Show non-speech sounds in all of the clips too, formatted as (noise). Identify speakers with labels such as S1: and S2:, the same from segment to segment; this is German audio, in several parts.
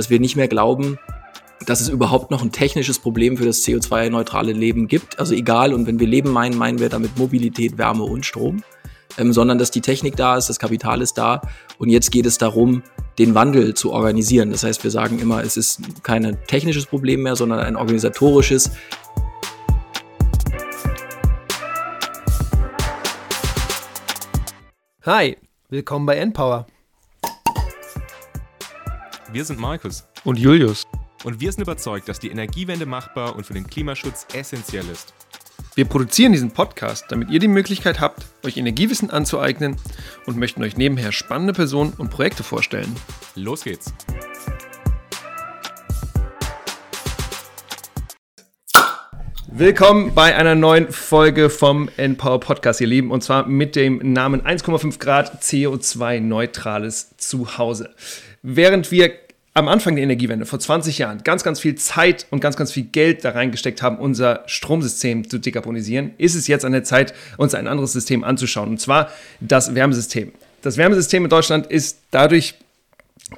S1: dass wir nicht mehr glauben, dass es überhaupt noch ein technisches Problem für das CO2-neutrale Leben gibt. Also egal, und wenn wir Leben meinen, meinen wir damit Mobilität, Wärme und Strom, ähm, sondern dass die Technik da ist, das Kapital ist da. Und jetzt geht es darum, den Wandel zu organisieren. Das heißt, wir sagen immer, es ist kein technisches Problem mehr, sondern ein organisatorisches.
S2: Hi, willkommen bei Npower.
S3: Wir sind Markus
S2: und Julius.
S3: Und wir sind überzeugt, dass die Energiewende machbar und für den Klimaschutz essentiell ist.
S2: Wir produzieren diesen Podcast, damit ihr die Möglichkeit habt, euch Energiewissen anzueignen und möchten euch nebenher spannende Personen und Projekte vorstellen.
S3: Los geht's!
S2: Willkommen bei einer neuen Folge vom Npower Podcast, ihr Lieben, und zwar mit dem Namen 1,5 Grad CO2-neutrales Zuhause. Während wir am Anfang der Energiewende, vor 20 Jahren, ganz, ganz viel Zeit und ganz, ganz viel Geld da reingesteckt haben, unser Stromsystem zu dekarbonisieren, ist es jetzt an der Zeit, uns ein anderes System anzuschauen, und zwar das Wärmesystem. Das Wärmesystem in Deutschland ist dadurch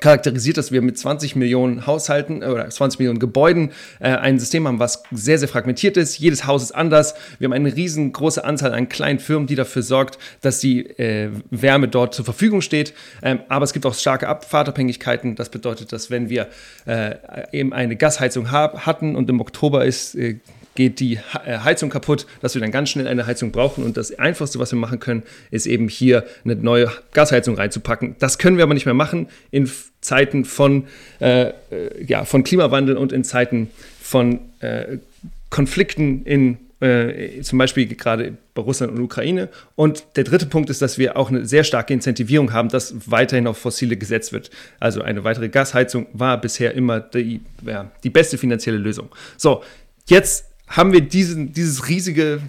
S2: charakterisiert, dass wir mit 20 Millionen Haushalten äh, oder 20 Millionen Gebäuden äh, ein System haben, was sehr, sehr fragmentiert ist. Jedes Haus ist anders. Wir haben eine riesengroße Anzahl an kleinen Firmen, die dafür sorgt, dass die äh, Wärme dort zur Verfügung steht. Ähm, aber es gibt auch starke Abfahrtabhängigkeiten. Das bedeutet, dass wenn wir äh, eben eine Gasheizung hab, hatten und im Oktober ist äh, geht die äh, Heizung kaputt, dass wir dann ganz schnell eine Heizung brauchen. Und das Einfachste, was wir machen können, ist eben hier eine neue Gasheizung reinzupacken. Das können wir aber nicht mehr machen in Zeiten von, äh, äh, ja, von Klimawandel und in Zeiten von äh, Konflikten in äh, zum Beispiel gerade bei Russland und Ukraine. Und der dritte Punkt ist, dass wir auch eine sehr starke Incentivierung haben, dass weiterhin auf fossile gesetzt wird. Also eine weitere Gasheizung war bisher immer die, ja, die beste finanzielle Lösung. So, jetzt haben wir diesen, dieses riesige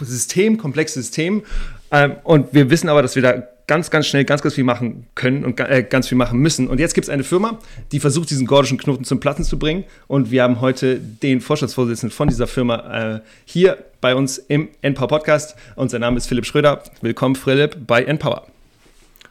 S2: System, komplexe System. Ähm, und wir wissen aber, dass wir da ganz, ganz schnell ganz, ganz viel machen können und äh, ganz viel machen müssen. Und jetzt gibt es eine Firma, die versucht, diesen gordischen Knoten zum Platzen zu bringen. Und wir haben heute den Vorstandsvorsitzenden von dieser Firma äh, hier bei uns im Npower Podcast. Und sein Name ist Philipp Schröder. Willkommen, Philipp, bei Npower.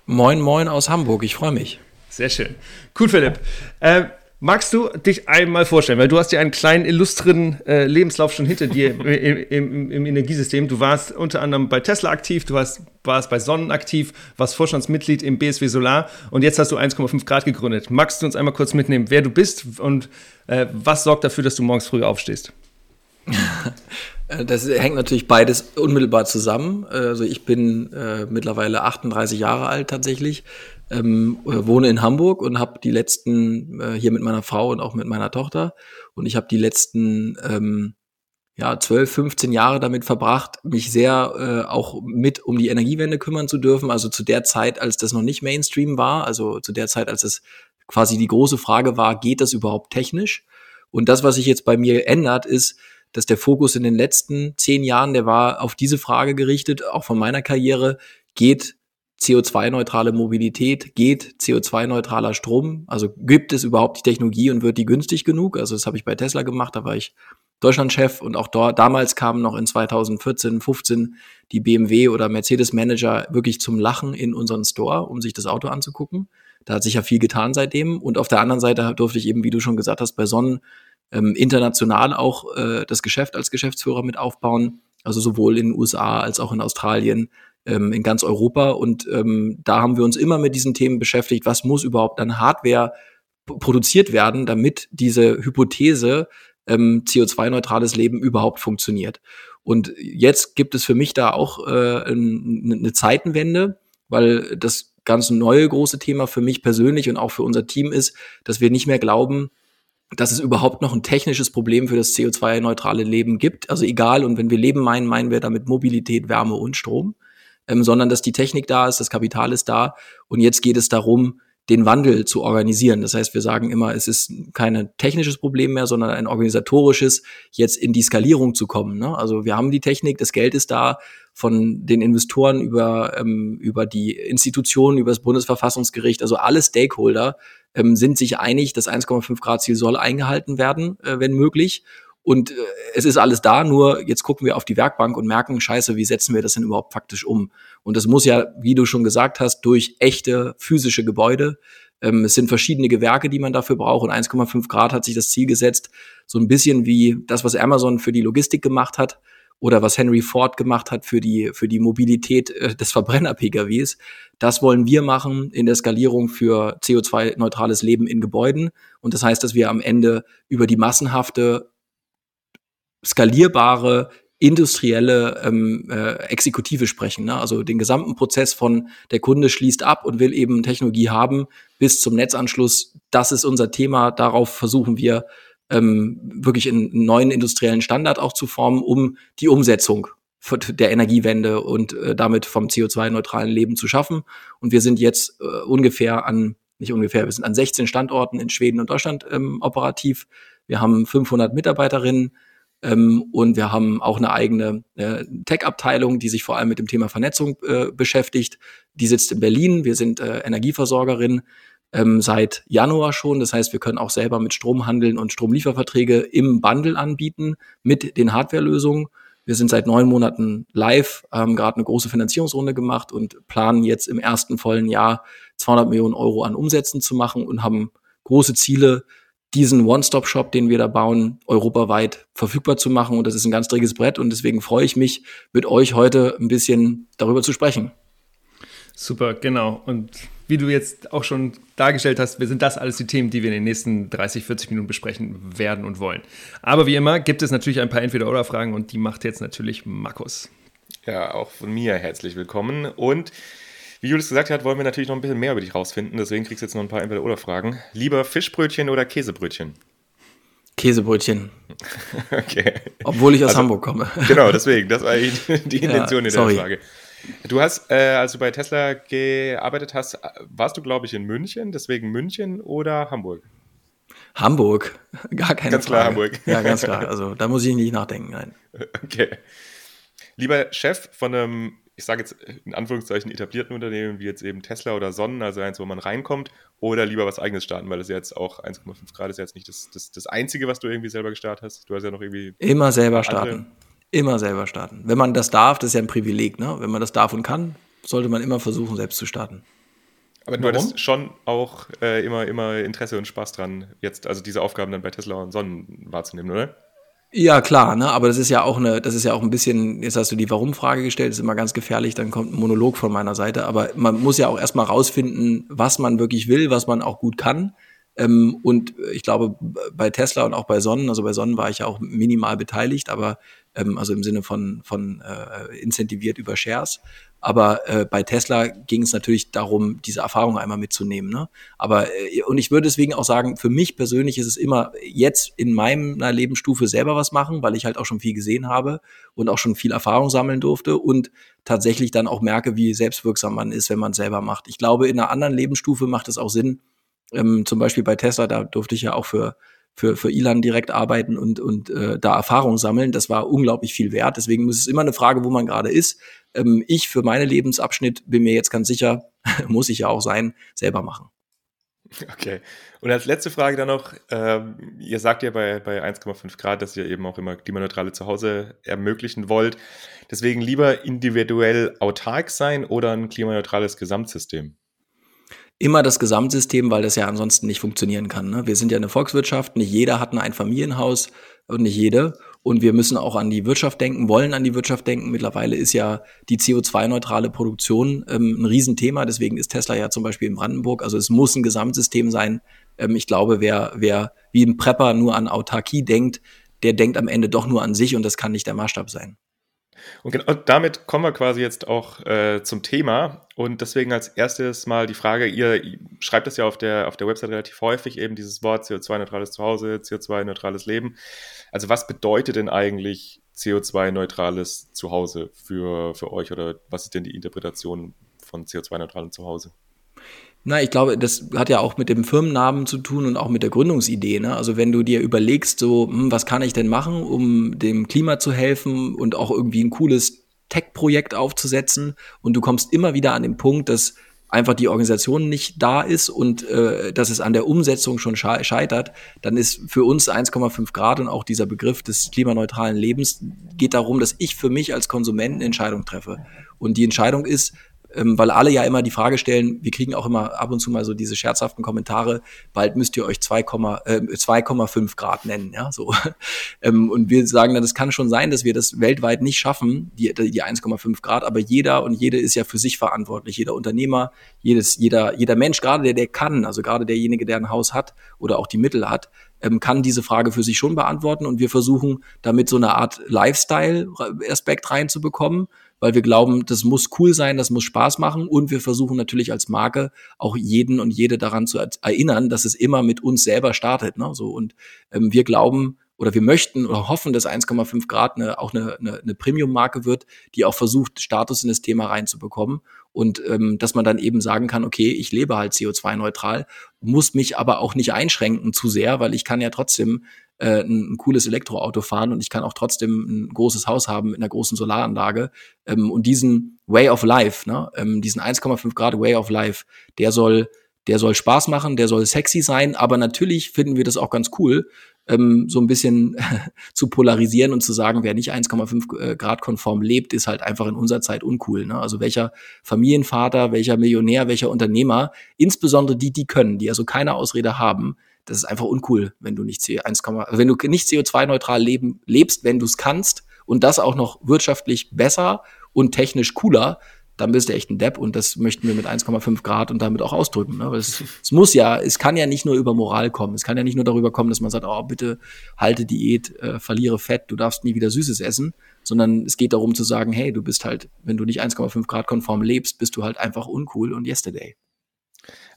S1: Moin, moin aus Hamburg. Ich freue mich.
S2: Sehr schön. Cool, Philipp. Äh, Magst du dich einmal vorstellen, weil du hast ja einen kleinen illustren äh, Lebenslauf schon hinter dir (laughs) im, im, im, Energiesystem. Du warst unter anderem bei Tesla aktiv, du hast, warst bei Sonnen aktiv, warst Vorstandsmitglied im BSW Solar und jetzt hast du 1,5 Grad gegründet. Magst du uns einmal kurz mitnehmen, wer du bist und äh, was sorgt dafür, dass du morgens früh aufstehst? (laughs)
S1: Das hängt natürlich beides unmittelbar zusammen. Also ich bin äh, mittlerweile 38 Jahre alt tatsächlich, ähm, äh, wohne in Hamburg und habe die letzten äh, hier mit meiner Frau und auch mit meiner Tochter und ich habe die letzten ähm, ja 12, 15 Jahre damit verbracht, mich sehr äh, auch mit um die Energiewende kümmern zu dürfen. Also zu der Zeit, als das noch nicht Mainstream war, also zu der Zeit, als es quasi die große Frage war, geht das überhaupt technisch? Und das, was sich jetzt bei mir ändert, ist, dass der Fokus in den letzten zehn Jahren, der war auf diese Frage gerichtet, auch von meiner Karriere, geht CO2-neutrale Mobilität, geht CO2-neutraler Strom? Also gibt es überhaupt die Technologie und wird die günstig genug? Also das habe ich bei Tesla gemacht, da war ich Deutschlandchef und auch dort, damals kamen noch in 2014, 15 die BMW oder Mercedes Manager wirklich zum Lachen in unseren Store, um sich das Auto anzugucken. Da hat sich ja viel getan seitdem. Und auf der anderen Seite durfte ich eben, wie du schon gesagt hast, bei Sonnen ähm, international auch äh, das Geschäft als Geschäftsführer mit aufbauen. Also sowohl in den USA als auch in Australien, ähm, in ganz Europa. Und ähm, da haben wir uns immer mit diesen Themen beschäftigt, was muss überhaupt an Hardware produziert werden, damit diese Hypothese ähm, CO2-neutrales Leben überhaupt funktioniert. Und jetzt gibt es für mich da auch äh, eine Zeitenwende, weil das ganz neue große Thema für mich persönlich und auch für unser Team ist, dass wir nicht mehr glauben, dass es überhaupt noch ein technisches Problem für das CO2-neutrale Leben gibt. Also egal, und wenn wir Leben meinen, meinen wir damit Mobilität, Wärme und Strom ähm, sondern dass die Technik da ist, das Kapital ist da und jetzt geht es darum, den Wandel zu organisieren. Das heißt, wir sagen immer, es ist kein technisches Problem mehr, sondern ein organisatorisches, jetzt in die Skalierung zu kommen. Ne? Also wir haben die Technik, das Geld ist da, von den Investoren über, ähm, über die Institutionen, über das Bundesverfassungsgericht, also alle Stakeholder ähm, sind sich einig, das 1,5 Grad Ziel soll eingehalten werden, äh, wenn möglich. Und äh, es ist alles da, nur jetzt gucken wir auf die Werkbank und merken, scheiße, wie setzen wir das denn überhaupt faktisch um? Und das muss ja, wie du schon gesagt hast, durch echte physische Gebäude. Ähm, es sind verschiedene Gewerke, die man dafür braucht. Und 1,5 Grad hat sich das Ziel gesetzt, so ein bisschen wie das, was Amazon für die Logistik gemacht hat oder was Henry Ford gemacht hat für die, für die Mobilität äh, des Verbrenner-PKWs. Das wollen wir machen in der Skalierung für CO2-neutrales Leben in Gebäuden. Und das heißt, dass wir am Ende über die massenhafte skalierbare industrielle ähm, äh, Exekutive sprechen. Ne? Also den gesamten Prozess von der Kunde schließt ab und will eben Technologie haben bis zum Netzanschluss. Das ist unser Thema. Darauf versuchen wir ähm, wirklich einen neuen industriellen Standard auch zu formen, um die Umsetzung der Energiewende und äh, damit vom CO2-neutralen Leben zu schaffen. Und wir sind jetzt äh, ungefähr an, nicht ungefähr, wir sind an 16 Standorten in Schweden und Deutschland ähm, operativ. Wir haben 500 Mitarbeiterinnen ähm, und wir haben auch eine eigene äh, Tech-Abteilung, die sich vor allem mit dem Thema Vernetzung äh, beschäftigt. Die sitzt in Berlin. Wir sind äh, Energieversorgerin ähm, seit Januar schon. Das heißt, wir können auch selber mit Strom handeln und Stromlieferverträge im Bundle anbieten mit den Hardwarelösungen. Wir sind seit neun Monaten live, haben gerade eine große Finanzierungsrunde gemacht und planen jetzt im ersten vollen Jahr 200 Millionen Euro an Umsätzen zu machen und haben große Ziele, diesen One-Stop-Shop, den wir da bauen, europaweit verfügbar zu machen. Und das ist ein ganz träges Brett. Und deswegen freue ich mich, mit euch heute ein bisschen darüber zu sprechen.
S2: Super, genau. Und wie du jetzt auch schon dargestellt hast, sind das alles die Themen, die wir in den nächsten 30, 40 Minuten besprechen werden und wollen. Aber wie immer gibt es natürlich ein paar Entweder-Oder-Fragen und die macht jetzt natürlich Markus.
S3: Ja, auch von mir herzlich willkommen. Und wie Julius gesagt hat, wollen wir natürlich noch ein bisschen mehr über dich rausfinden. Deswegen kriegst du jetzt noch ein paar Entweder-Oder-Fragen. Lieber Fischbrötchen oder Käsebrötchen?
S1: Käsebrötchen. (laughs)
S3: okay.
S1: Obwohl ich aus also, Hamburg komme.
S3: Genau, deswegen. (laughs) Das war eigentlich die Intention ja, in der Frage. Du hast, äh, als du bei Tesla gearbeitet hast, warst du, glaube ich, in München, deswegen München oder Hamburg?
S1: Hamburg, (laughs) gar keine
S3: Ganz
S1: Frage.
S3: klar Hamburg.
S1: Ja, ganz klar. Also da muss ich nicht nachdenken, nein.
S3: Okay. Lieber Chef von einem ich sage jetzt in Anführungszeichen etablierten Unternehmen wie jetzt eben Tesla oder Sonnen, also eins, wo man reinkommt, oder lieber was eigenes starten, weil das jetzt auch 1,5 Grad ist jetzt nicht das, das, das Einzige, was du irgendwie selber gestartet hast. Du hast ja noch irgendwie.
S1: Immer selber starten. Immer selber starten. Wenn man das darf, das ist ja ein Privileg, ne? Wenn man das darf und kann, sollte man immer versuchen, selbst zu starten.
S3: Aber du hattest schon auch äh, immer, immer Interesse und Spaß dran, jetzt also diese Aufgaben dann bei Tesla und Sonnen wahrzunehmen, oder?
S1: Ja, klar, ne? aber das ist ja auch eine, das ist ja auch ein bisschen, jetzt hast du die Warum-Frage gestellt, ist immer ganz gefährlich, dann kommt ein Monolog von meiner Seite, aber man muss ja auch erstmal rausfinden, was man wirklich will, was man auch gut kann. Ähm, und ich glaube, bei Tesla und auch bei Sonnen, also bei Sonnen war ich ja auch minimal beteiligt, aber ähm, also im Sinne von, von äh, incentiviert über Shares. Aber äh, bei Tesla ging es natürlich darum, diese Erfahrung einmal mitzunehmen. Ne? Aber äh, und ich würde deswegen auch sagen, für mich persönlich ist es immer jetzt in meiner Lebensstufe selber was machen, weil ich halt auch schon viel gesehen habe und auch schon viel Erfahrung sammeln durfte und tatsächlich dann auch merke, wie selbstwirksam man ist, wenn man es selber macht. Ich glaube, in einer anderen Lebensstufe macht es auch Sinn. Ähm, zum Beispiel bei Tesla, da durfte ich ja auch für für, für Ilan direkt arbeiten und, und äh, da Erfahrung sammeln. Das war unglaublich viel wert. Deswegen ist es immer eine Frage, wo man gerade ist. Ähm, ich für meine Lebensabschnitt bin mir jetzt ganz sicher, (laughs) muss ich ja auch sein, selber machen.
S3: Okay. Und als letzte Frage dann noch, ähm, ihr sagt ja bei, bei 1,5 Grad, dass ihr eben auch immer klimaneutrale Zuhause ermöglichen wollt. Deswegen lieber individuell autark sein oder ein klimaneutrales Gesamtsystem?
S1: Immer das Gesamtsystem, weil das ja ansonsten nicht funktionieren kann. Ne? Wir sind ja eine Volkswirtschaft, nicht jeder hat ein Einfamilienhaus und nicht jede. Und wir müssen auch an die Wirtschaft denken, wollen an die Wirtschaft denken. Mittlerweile ist ja die CO2-neutrale Produktion ähm, ein Riesenthema. Deswegen ist Tesla ja zum Beispiel in Brandenburg. Also es muss ein Gesamtsystem sein. Ähm, ich glaube, wer, wer wie ein Prepper nur an Autarkie denkt, der denkt am Ende doch nur an sich und das kann nicht der Maßstab sein.
S3: Und genau damit kommen wir quasi jetzt auch äh, zum Thema. Und deswegen als erstes mal die Frage, ihr, schreibt das ja auf der, auf der Website relativ häufig, eben dieses Wort CO2-neutrales Zuhause, CO2-neutrales Leben. Also was bedeutet denn eigentlich CO2-neutrales Zuhause für, für euch oder was ist denn die Interpretation von CO2-neutralem Zuhause?
S1: Na, ich glaube, das hat ja auch mit dem Firmennamen zu tun und auch mit der Gründungsidee. Ne? Also wenn du dir überlegst, so, hm, was kann ich denn machen, um dem Klima zu helfen und auch irgendwie ein cooles Tech-Projekt aufzusetzen und du kommst immer wieder an den Punkt, dass einfach die Organisation nicht da ist und äh, dass es an der Umsetzung schon scheitert, dann ist für uns 1,5 Grad und auch dieser Begriff des klimaneutralen Lebens geht darum, dass ich für mich als Konsument eine Entscheidung treffe. Und die Entscheidung ist, ähm, weil alle ja immer die Frage stellen, wir kriegen auch immer ab und zu mal so diese scherzhaften Kommentare, bald müsst ihr euch 2,5 äh, Grad nennen, ja, so. (laughs) ähm, und wir sagen dann, es kann schon sein, dass wir das weltweit nicht schaffen, die, die 1,5 Grad, aber jeder und jede ist ja für sich verantwortlich, jeder Unternehmer, jedes, jeder, jeder Mensch, gerade der, der kann, also gerade derjenige, der ein Haus hat oder auch die Mittel hat, ähm, kann diese Frage für sich schon beantworten. Und wir versuchen damit so eine Art Lifestyle-Aspekt reinzubekommen weil wir glauben, das muss cool sein, das muss Spaß machen und wir versuchen natürlich als Marke auch jeden und jede daran zu erinnern, dass es immer mit uns selber startet. Ne? So und ähm, wir glauben oder wir möchten oder hoffen, dass 1,5 Grad eine, auch eine, eine, eine Premium-Marke wird, die auch versucht, Status in das Thema reinzubekommen und ähm, dass man dann eben sagen kann, okay, ich lebe halt CO2-neutral, muss mich aber auch nicht einschränken zu sehr, weil ich kann ja trotzdem äh, ein, ein, cooles Elektroauto fahren und ich kann auch trotzdem ein großes Haus haben mit einer großen Solaranlage. Ähm, und diesen Way of Life, ne, ähm, diesen 1,5 Grad Way of Life, der soll, der soll Spaß machen, der soll sexy sein, aber natürlich finden wir das auch ganz cool, ähm, so ein bisschen (laughs) zu polarisieren und zu sagen, wer nicht 1,5 äh, Grad konform lebt, ist halt einfach in unserer Zeit uncool. Ne? Also welcher Familienvater, welcher Millionär, welcher Unternehmer, insbesondere die, die können, die also keine Ausrede haben, das ist einfach uncool, wenn du nicht CO1, wenn du nicht CO2-neutral leben, lebst, wenn du es kannst und das auch noch wirtschaftlich besser und technisch cooler, dann bist du echt ein Depp und das möchten wir mit 1,5 Grad und damit auch ausdrücken. Ne? Es, (laughs) es, muss ja, es kann ja nicht nur über Moral kommen. Es kann ja nicht nur darüber kommen, dass man sagt, oh, bitte halte Diät, äh, verliere Fett, du darfst nie wieder Süßes essen, sondern es geht darum zu sagen, hey, du bist halt, wenn du nicht 1,5 Grad konform lebst, bist du halt einfach uncool und yesterday.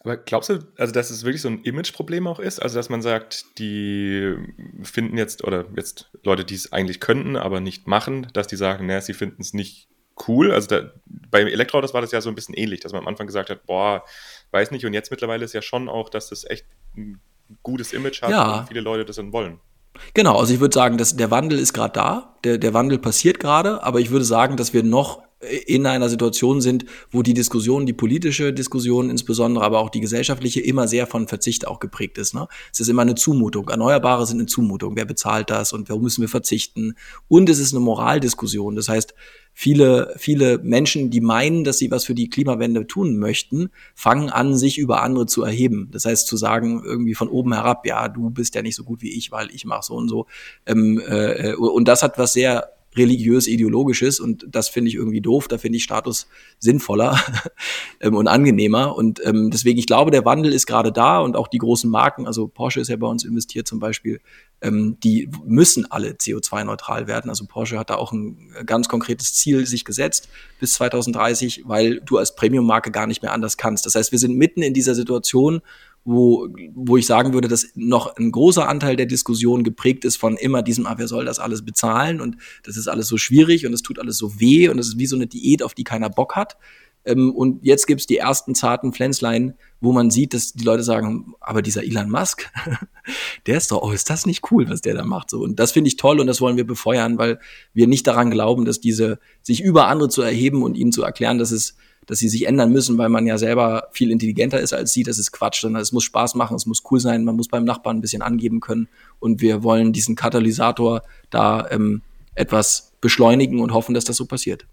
S3: Aber glaubst du, also dass es wirklich so ein Imageproblem auch ist? Also dass man sagt, die finden jetzt, oder jetzt Leute, die es eigentlich könnten, aber nicht machen, dass die sagen, naja, sie finden es nicht cool. Also da, beim Elektroautos war das ja so ein bisschen ähnlich, dass man am Anfang gesagt hat, boah, weiß nicht. Und jetzt mittlerweile ist ja schon auch, dass das echt ein gutes Image hat ja. und viele Leute das dann wollen.
S1: Genau, also ich würde sagen, dass der Wandel ist gerade da, der, der Wandel passiert gerade, aber ich würde sagen, dass wir noch in einer Situation sind, wo die Diskussion, die politische Diskussion insbesondere, aber auch die gesellschaftliche immer sehr von Verzicht auch geprägt ist. Ne? Es ist immer eine Zumutung. Erneuerbare sind eine Zumutung. Wer bezahlt das und warum müssen wir verzichten? Und es ist eine Moraldiskussion. Das heißt, viele, viele Menschen, die meinen, dass sie was für die Klimawende tun möchten, fangen an, sich über andere zu erheben. Das heißt, zu sagen, irgendwie von oben herab, ja, du bist ja nicht so gut wie ich, weil ich mache so und so. Ähm, äh, und das hat was sehr religiös-ideologisches und das finde ich irgendwie doof, da finde ich Status sinnvoller (laughs) ähm, und angenehmer und ähm, deswegen, ich glaube, der Wandel ist gerade da und auch die großen Marken, also Porsche ist ja bei uns investiert zum Beispiel, ähm, die müssen alle CO2-neutral werden, also Porsche hat da auch ein ganz konkretes Ziel sich gesetzt bis 2030, weil du als Premium-Marke gar nicht mehr anders kannst. Das heißt, wir sind mitten in dieser Situation, wo, wo ich sagen würde, dass noch ein großer Anteil der Diskussion geprägt ist von immer diesem, ah, wer soll das alles bezahlen und das ist alles so schwierig und es tut alles so weh und es ist wie so eine Diät, auf die keiner Bock hat. Ähm, und jetzt gibt's die ersten zarten Pflänzlein, wo man sieht, dass die Leute sagen, aber dieser Elon Musk, (laughs) der ist doch, oh, ist das nicht cool, was der da macht. So, und das finde ich toll und das wollen wir befeuern, weil wir nicht daran glauben, dass diese, sich über andere zu erheben und ihnen zu erklären, dass es dass sie sich ändern müssen, weil man ja selber viel intelligenter ist als sie. Das ist Quatsch, sondern es muss Spaß machen, es muss cool sein, man muss beim Nachbarn ein bisschen angeben können. Und wir wollen diesen Katalysator da ähm, etwas beschleunigen und hoffen, dass das so passiert.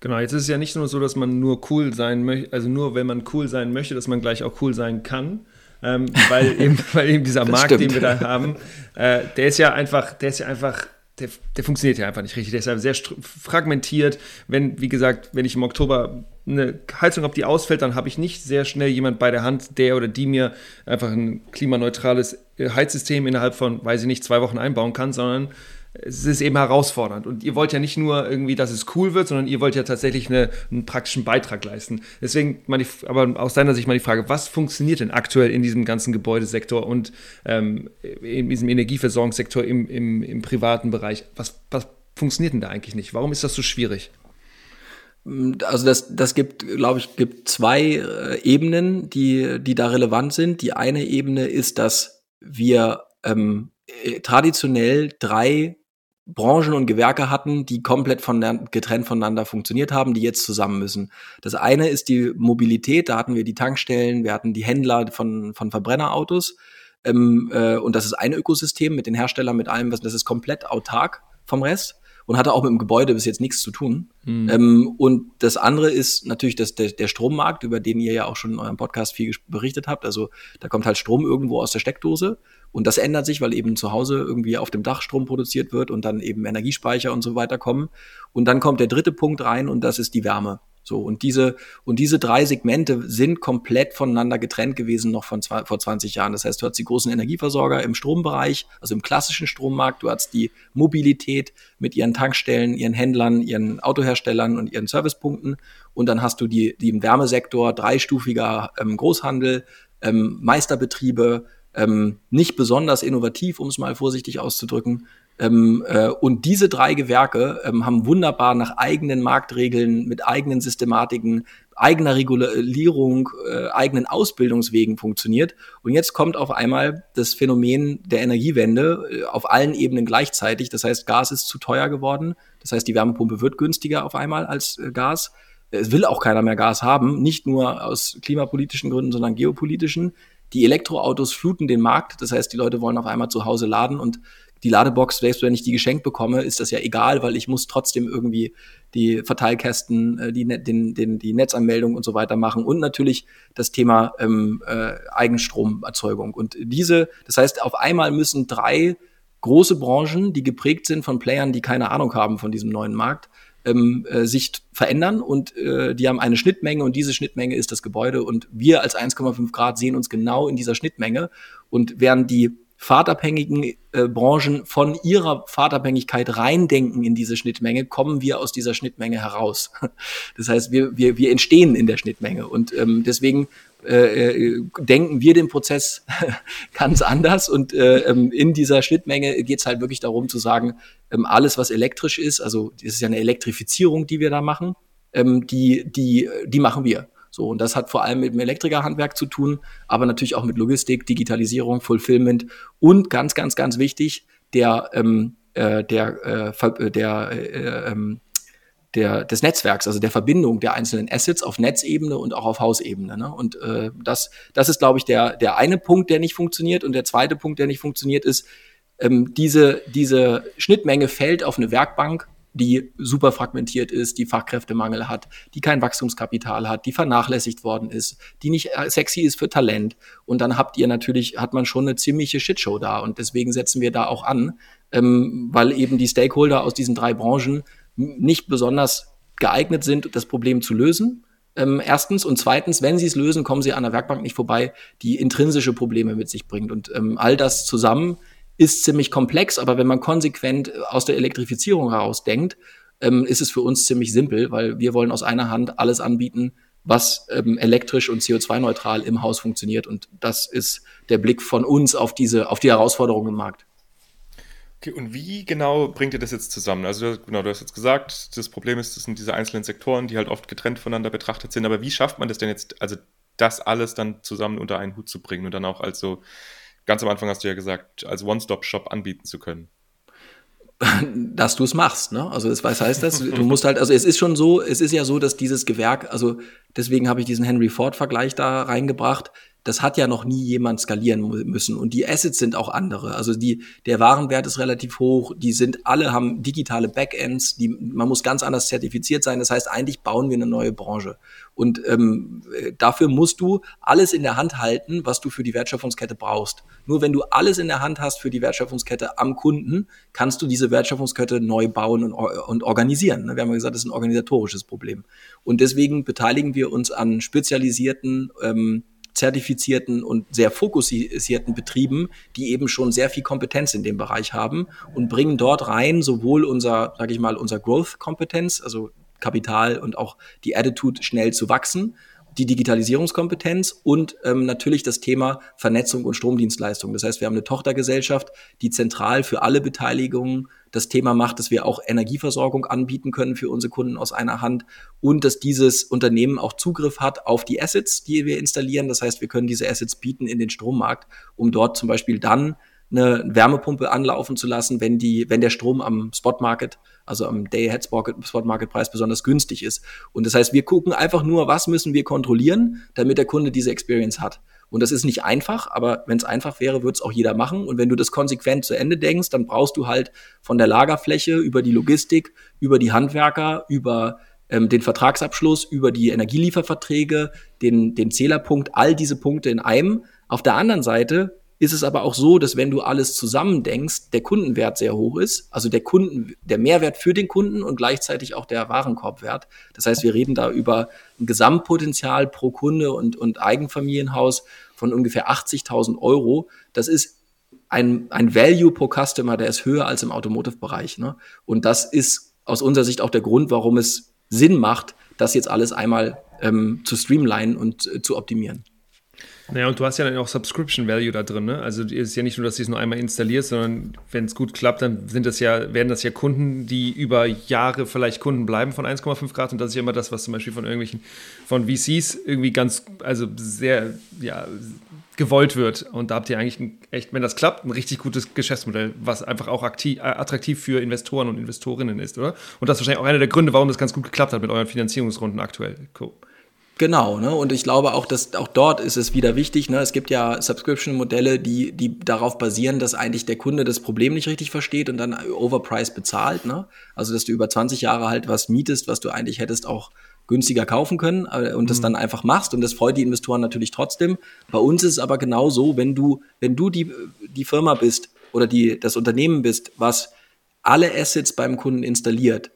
S2: Genau, jetzt ist es ja nicht nur so, dass man nur cool sein möchte, also nur wenn man cool sein möchte, dass man gleich auch cool sein kann. Ähm, weil, (laughs) eben, weil eben dieser Markt, stimmt. den wir da haben, äh, der ist ja einfach, der ist ja einfach der, der, funktioniert ja einfach nicht richtig. Der ist ja sehr fragmentiert. Wenn, wie gesagt, wenn ich im Oktober eine Heizung habe, die ausfällt, dann habe ich nicht sehr schnell jemand bei der Hand, der oder die mir einfach ein klimaneutrales äh, Heizsystem innerhalb von, weiß ich nicht, zwei Wochen einbauen kann, sondern es ist eben herausfordernd. Und ihr wollt ja nicht nur irgendwie, dass es cool wird, sondern ihr wollt ja tatsächlich eine, einen praktischen Beitrag leisten. Deswegen, mal die, aber aus deiner Sicht mal die Frage, was funktioniert denn aktuell in diesem ganzen Gebäudesektor und ähm, in diesem Energieversorgungssektor im, im, im privaten Bereich? Was, was funktioniert denn da eigentlich nicht? Warum ist das so schwierig?
S1: Also das, das gibt, glaube ich, gibt zwei äh, Ebenen, die, die da relevant sind. Die eine Ebene ist, dass wir ähm, äh, traditionell drei Branchen und Gewerke hatten, die komplett von, getrennt voneinander funktioniert haben, die jetzt zusammen müssen. Das eine ist die Mobilität, da hatten wir die Tankstellen, wir hatten die Händler von, von Verbrennerautos. Ähm, äh, und das ist ein Ökosystem mit den Herstellern, mit allem, was das ist komplett autark vom Rest und hatte auch mit dem Gebäude bis jetzt nichts zu tun. Mhm. Ähm, und das andere ist natürlich das, der, der Strommarkt, über den ihr ja auch schon in eurem Podcast viel berichtet habt. Also da kommt halt Strom irgendwo aus der Steckdose und das ändert sich, weil eben zu Hause irgendwie auf dem Dach Strom produziert wird und dann eben Energiespeicher und so weiter kommen. Und dann kommt der dritte Punkt rein und das ist die Wärme. So, und diese, und diese drei Segmente sind komplett voneinander getrennt gewesen noch von zwei, vor 20 Jahren. Das heißt, du hast die großen Energieversorger im Strombereich, also im klassischen Strommarkt, du hast die Mobilität mit ihren Tankstellen, ihren Händlern, ihren Autoherstellern und ihren Servicepunkten. Und dann hast du die, die im Wärmesektor dreistufiger ähm, Großhandel, ähm, Meisterbetriebe, ähm, nicht besonders innovativ, um es mal vorsichtig auszudrücken, ähm, äh, und diese drei Gewerke ähm, haben wunderbar nach eigenen Marktregeln, mit eigenen Systematiken, eigener Regulierung, äh, eigenen Ausbildungswegen funktioniert. Und jetzt kommt auf einmal das Phänomen der Energiewende äh, auf allen Ebenen gleichzeitig. Das heißt, Gas ist zu teuer geworden. Das heißt, die Wärmepumpe wird günstiger auf einmal als äh, Gas. Es will auch keiner mehr Gas haben, nicht nur aus klimapolitischen Gründen, sondern geopolitischen. Die Elektroautos fluten den Markt, das heißt, die Leute wollen auf einmal zu Hause laden und die Ladebox, selbst wenn ich die geschenkt bekomme, ist das ja egal, weil ich muss trotzdem irgendwie die Verteilkästen, äh, die, den, den, die Netzanmeldung und so weiter machen und natürlich das Thema ähm, äh, Eigenstromerzeugung. Und diese, das heißt, auf einmal müssen drei große Branchen, die geprägt sind von Playern, die keine Ahnung haben von diesem neuen Markt, ähm, äh, sich verändern und äh, die haben eine Schnittmenge und diese Schnittmenge ist das Gebäude und wir als 1,5 Grad sehen uns genau in dieser Schnittmenge und während die fahrtabhängigen äh, Branchen von ihrer Fahrtabhängigkeit reindenken in diese Schnittmenge, kommen wir aus dieser Schnittmenge heraus. (laughs) Das heißt, wir, wir, wir entstehen in der Schnittmenge und ähm, deswegen äh, äh denken wir den Prozess (laughs) ganz anders und äh, ähm, in dieser Schnittmenge geht es halt wirklich darum zu sagen, ähm, alles was elektrisch ist, also das ist ja eine Elektrifizierung, die wir da machen, ähm, die, die, die machen wir. So, und das hat vor allem mit dem Elektrikerhandwerk zu tun, aber natürlich auch mit Logistik, Digitalisierung, Fulfillment und ganz, ganz, ganz wichtig, der, ähm, äh, der, äh, der, äh, ähm, der, des Netzwerks, also der Verbindung der einzelnen Assets auf Netzebene und auch auf Hausebene. Ne? Und äh, das, das ist, glaube ich, der, der eine Punkt, der nicht funktioniert. Und der zweite Punkt, der nicht funktioniert, ist, ähm, diese, diese Schnittmenge fällt auf eine Werkbank die super fragmentiert ist, die Fachkräftemangel hat, die kein Wachstumskapital hat, die vernachlässigt worden ist, die nicht äh, sexy ist für Talent. Und dann habt ihr natürlich, hat man schon eine ziemliche Shitshow da. Und deswegen setzen wir da auch an, ähm, weil eben die Stakeholder aus diesen drei Branchen nicht besonders geeignet sind, das Problem zu lösen. Ähm, erstens und zweitens, wenn sie es lösen, kommen sie an der Werkbank nicht vorbei, die intrinsische Probleme mit sich bringt. Und ähm, all das zusammen ist ziemlich komplex, aber wenn man konsequent äh, aus der Elektrifizierung heraus denkt, ähm, ist es für uns ziemlich simpel, weil wir wollen aus einer Hand alles anbieten, was ähm, elektrisch und CO2-neutral im Haus funktioniert. Und das ist der Blick von uns auf diese, auf die Herausforderungen im Markt.
S3: Okay, und wie genau bringt ihr das jetzt zusammen? Also genau, du hast jetzt gesagt, das Problem ist, das sind diese einzelnen Sektoren, die halt oft getrennt voneinander betrachtet sind. Aber wie schafft man das denn jetzt, also das alles dann zusammen unter einen Hut zu bringen und dann auch als so ganz am Anfang hast du ja gesagt, als One-Stop-Shop anbieten zu können. (laughs)
S1: Dass du es machst, ne? Also das, was heißt das? Du musst halt, also es ist schon so, es ist ja so, dass dieses Gewerk, also deswegen habe ich diesen Henry Ford-Vergleich da reingebracht das hat ja noch nie jemand skalieren müssen. Und die Assets sind auch andere. Also die, der Warenwert ist relativ hoch. Die sind alle haben digitale Backends. Die, man muss ganz anders zertifiziert sein. Das heißt, eigentlich bauen wir eine neue Branche. Und ähm, dafür musst du alles in der Hand halten, was du für die Wertschöpfungskette brauchst. Nur wenn du alles in der Hand hast für die Wertschöpfungskette am Kunden, kannst du diese Wertschöpfungskette neu bauen und, und organisieren. Wir haben ja gesagt, das ist ein organisatorisches Problem. Und deswegen beteiligen wir uns an spezialisierten ähm, zertifizierten und sehr fokussierten Betrieben, die eben schon sehr viel Kompetenz in dem Bereich haben und bringen dort rein sowohl unser, sage ich mal, unser Growth-Kompetenz, also Kapital und auch die Attitude, schnell zu wachsen, die Digitalisierungskompetenz und ähm, natürlich das Thema Vernetzung und Stromdienstleistung. Das heißt, wir haben eine Tochtergesellschaft, die zentral für alle Beteiligungen das Thema macht, dass wir auch Energieversorgung anbieten können für unsere Kunden aus einer Hand und dass dieses Unternehmen auch Zugriff hat auf die Assets, die wir installieren. Das heißt, wir können diese Assets bieten in den Strommarkt, um dort zum Beispiel dann eine Wärmepumpe anlaufen zu lassen, wenn die, wenn der Strom am Spot Market, also am Day Ahead Spot Market Preis besonders günstig ist. Und das heißt, wir gucken einfach nur, was müssen wir kontrollieren, damit der Kunde diese Experience hat. Und das ist nicht einfach, aber wenn es einfach wäre, würde es auch jeder machen. Und wenn du das konsequent zu Ende denkst, dann brauchst du halt von der Lagerfläche über die Logistik, über die Handwerker, über ähm, den Vertragsabschluss, über die Energielieferverträge, den, den Zählerpunkt, all diese Punkte in einem. Auf der anderen Seite ist es aber auch so, dass wenn du alles zusammendenkst, der Kundenwert sehr hoch ist, also der Kunden, der Mehrwert für den Kunden und gleichzeitig auch der Warenkorbwert. Das heißt, wir reden da über ein Gesamtpotenzial pro Kunde und, und Eigenfamilienhaus von ungefähr 80.000 Euro. Das ist ein, ein Value pro Customer, der ist höher als im Automotive-Bereich. Ne? Und das ist aus unserer Sicht auch der Grund, warum es Sinn macht, das jetzt alles einmal ähm, zu streamlinen und äh, zu optimieren.
S2: Naja, und du hast ja dann auch Subscription Value da drin, ne? Also es ist ja nicht nur, dass du es nur einmal installierst, sondern wenn es gut klappt, dann sind das ja, werden das ja Kunden, die über Jahre vielleicht Kunden bleiben von 1,5 Grad. Und das ist ja immer das, was zum Beispiel von irgendwelchen, von VCs irgendwie ganz, also sehr, ja, gewollt wird. Und da habt ihr eigentlich ein, echt, wenn das klappt, ein richtig gutes Geschäftsmodell, was einfach auch aktiv, äh, attraktiv für Investoren und Investorinnen ist, oder? Und das ist wahrscheinlich auch einer der Gründe, warum das ganz gut geklappt hat mit euren Finanzierungsrunden aktuell. Cool.
S1: Genau, ne? Und ich glaube auch, dass auch dort ist es wieder wichtig. Ne? Es gibt ja Subscription-Modelle, die, die darauf basieren, dass eigentlich der Kunde das Problem nicht richtig versteht und dann Overprice bezahlt. Ne? Also dass du über 20 Jahre halt was mietest, was du eigentlich hättest auch günstiger kaufen können äh, und das mhm. dann einfach machst. Und das freut die Investoren natürlich trotzdem. Bei uns ist es aber genau so, wenn du, wenn du die, die Firma bist oder die, das Unternehmen bist, was alle Assets beim Kunden installiert,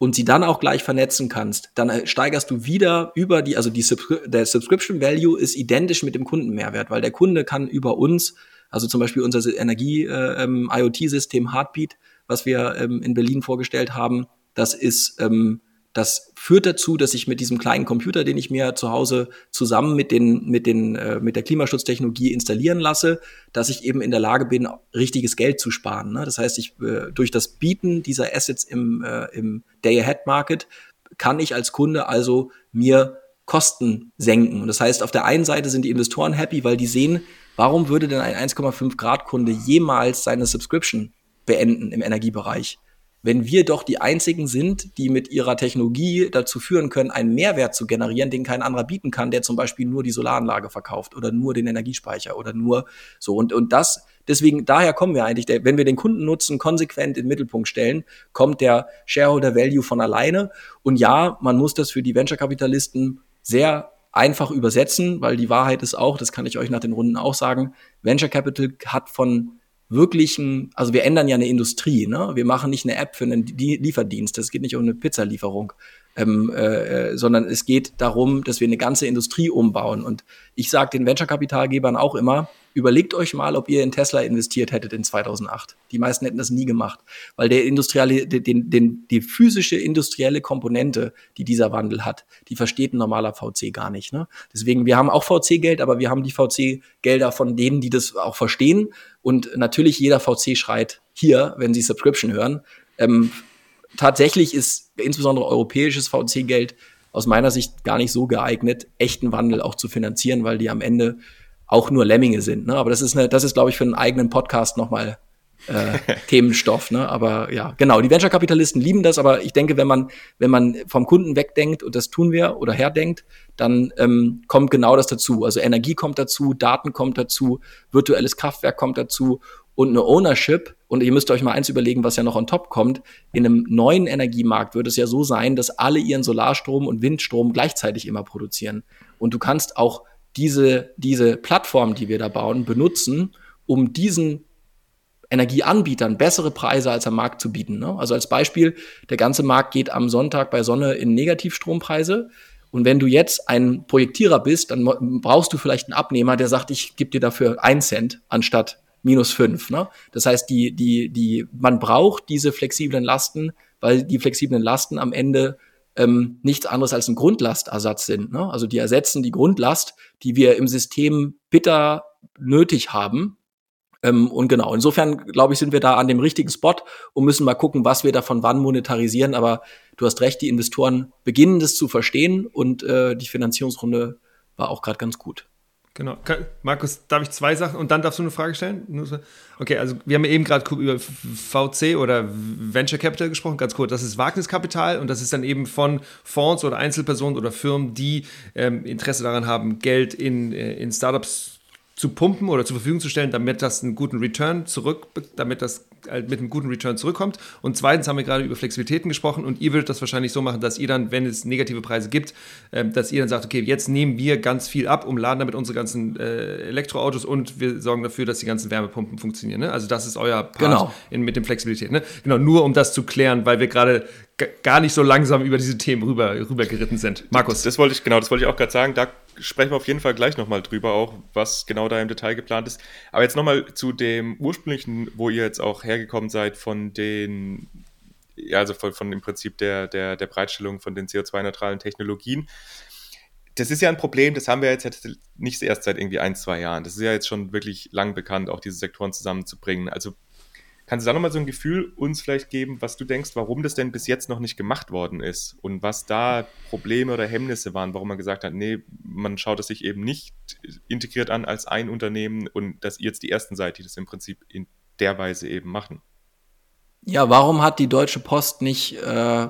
S1: und sie dann auch gleich vernetzen kannst, dann äh, steigerst du wieder über die, also die der Subscription Value ist identisch mit dem Kundenmehrwert, weil der Kunde kann über uns, also zum Beispiel unser Energie-IoT-System äh, ähm, Heartbeat, was wir ähm, in Berlin vorgestellt haben, das ist ähm, das führt dazu, dass ich mit diesem kleinen Computer, den ich mir zu Hause zusammen mit den mit den äh, mit der Klimaschutztechnologie installieren lasse, dass ich eben in der Lage bin, richtiges Geld zu sparen. Ne? Das heißt, ich äh, durch das Bieten dieser Assets im äh, im Day Ahead Market kann ich als Kunde also mir Kosten senken. Und das heißt, auf der einen Seite sind die Investoren happy, weil die sehen, warum würde denn ein 1,5 Grad Kunde jemals seine Subscription beenden im Energiebereich? Wenn wir doch die einzigen sind, die mit ihrer Technologie dazu führen können, einen Mehrwert zu generieren, den kein anderer bieten kann, der zum Beispiel nur die Solaranlage verkauft oder nur den Energiespeicher oder nur so. Und, und das, deswegen, daher kommen wir eigentlich, wenn wir den Kundennutzen konsequent in den Mittelpunkt stellen, kommt der Shareholder Value von alleine. Und ja, man muss das für die Venture-Kapitalisten sehr einfach übersetzen, weil die Wahrheit ist auch, das kann ich euch nach den Runden auch sagen, Venture Capital hat von wirklichen, also wir ändern ja eine Industrie, ne? Wir machen nicht eine App für einen Lieferdienst, das geht nicht um eine Pizzalieferung, ähm, äh, sondern es geht darum, dass wir eine ganze Industrie umbauen. Und ich sage den Venture-Kapitalgebern auch immer, überlegt euch mal, ob ihr in Tesla investiert hättet in 2008. Die meisten hätten das nie gemacht, weil der industrielle, den, den, die physische industrielle Komponente, die dieser Wandel hat, die versteht ein normaler VC gar nicht. Ne? Deswegen, wir haben auch VC-Geld, aber wir haben die VC-Gelder von denen, die das auch verstehen. Und natürlich jeder VC schreit hier, wenn sie Subscription hören. Ähm, tatsächlich ist insbesondere europäisches VC-Geld aus meiner Sicht gar nicht so geeignet, echten Wandel auch zu finanzieren, weil die am Ende auch nur Lemminge sind. Ne? Aber das ist, eine, das ist, glaube ich, für einen eigenen Podcast nochmal äh, (laughs) Themenstoff. Ne? Aber ja, genau, die Venture-Kapitalisten lieben das, aber ich denke, wenn man, wenn man vom Kunden wegdenkt, und das tun wir, oder herdenkt, dann ähm, kommt genau das dazu. Also Energie kommt dazu, Daten kommt dazu, virtuelles Kraftwerk kommt dazu und eine Ownership. Und ihr müsst euch mal eins überlegen, was ja noch on top kommt. In einem neuen Energiemarkt wird es ja so sein, dass alle ihren Solarstrom und Windstrom gleichzeitig immer produzieren. Und du kannst auch diese, diese Plattform, die wir da bauen, benutzen, um diesen Energieanbietern bessere Preise als am Markt zu bieten. Ne? Also als Beispiel, der ganze Markt geht am Sonntag bei Sonne in Negativstrompreise. Und wenn du jetzt ein Projektierer bist, dann brauchst du vielleicht einen Abnehmer, der sagt, ich gebe dir dafür ein Cent anstatt minus fünf. Ne? Das heißt, die, die, die, man braucht diese flexiblen Lasten, weil die flexiblen Lasten am Ende ähm, nichts anderes als ein Grundlastersatz sind. Ne? Also die ersetzen die Grundlast, die wir im System bitter nötig haben. Ähm, und genau, insofern glaube ich, sind wir da an dem richtigen Spot und müssen mal gucken, was wir davon wann monetarisieren. Aber du hast recht, die Investoren beginnen das zu verstehen und äh, die Finanzierungsrunde war auch gerade ganz gut.
S2: Genau. Markus, darf ich zwei Sachen und dann darfst du eine Frage stellen? Okay, also wir haben eben gerade über VC oder Venture Capital gesprochen, ganz kurz. Das ist Wagniskapital und das ist dann eben von Fonds oder Einzelpersonen oder Firmen, die ähm, Interesse daran haben, Geld in, äh, in Startups zu pumpen oder zur Verfügung zu stellen, damit das einen guten Return zurück, damit das mit einem guten Return zurückkommt. Und zweitens haben wir gerade über Flexibilitäten gesprochen und ihr würdet das wahrscheinlich so machen, dass ihr dann, wenn es negative Preise gibt, ähm, dass ihr dann sagt, okay, jetzt nehmen wir ganz viel ab, umladen damit unsere ganzen äh, Elektroautos und wir sorgen dafür, dass die ganzen Wärmepumpen funktionieren. Ne? Also das ist euer Part
S1: genau.
S2: in, mit dem Flexibilität. Ne? Genau, nur um das zu klären, weil wir gerade gar nicht so langsam über diese Themen rüber, rüber geritten sind. Markus.
S3: Das, wollte ich, genau, das wollte ich auch gerade sagen. Da sprechen wir auf jeden Fall gleich nochmal drüber, auch was genau da im Detail geplant ist. Aber jetzt nochmal zu dem ursprünglichen, wo ihr jetzt auch hergekommen seid von den, also von, von im Prinzip der, der, der Bereitstellung von den CO2-neutralen Technologien. Das ist ja ein Problem, das haben wir jetzt nicht erst seit irgendwie ein, zwei Jahren. Das ist ja jetzt schon wirklich lang bekannt, auch diese Sektoren zusammenzubringen. Also Kannst du da nochmal so ein Gefühl uns vielleicht geben, was du denkst, warum das denn bis jetzt noch nicht gemacht worden ist und was da Probleme oder Hemmnisse waren, warum man gesagt hat, nee, man schaut es sich eben nicht integriert an als ein Unternehmen und dass ihr jetzt die ersten seid, die das im Prinzip in der Weise eben machen?
S1: Ja, warum hat die Deutsche Post nicht äh,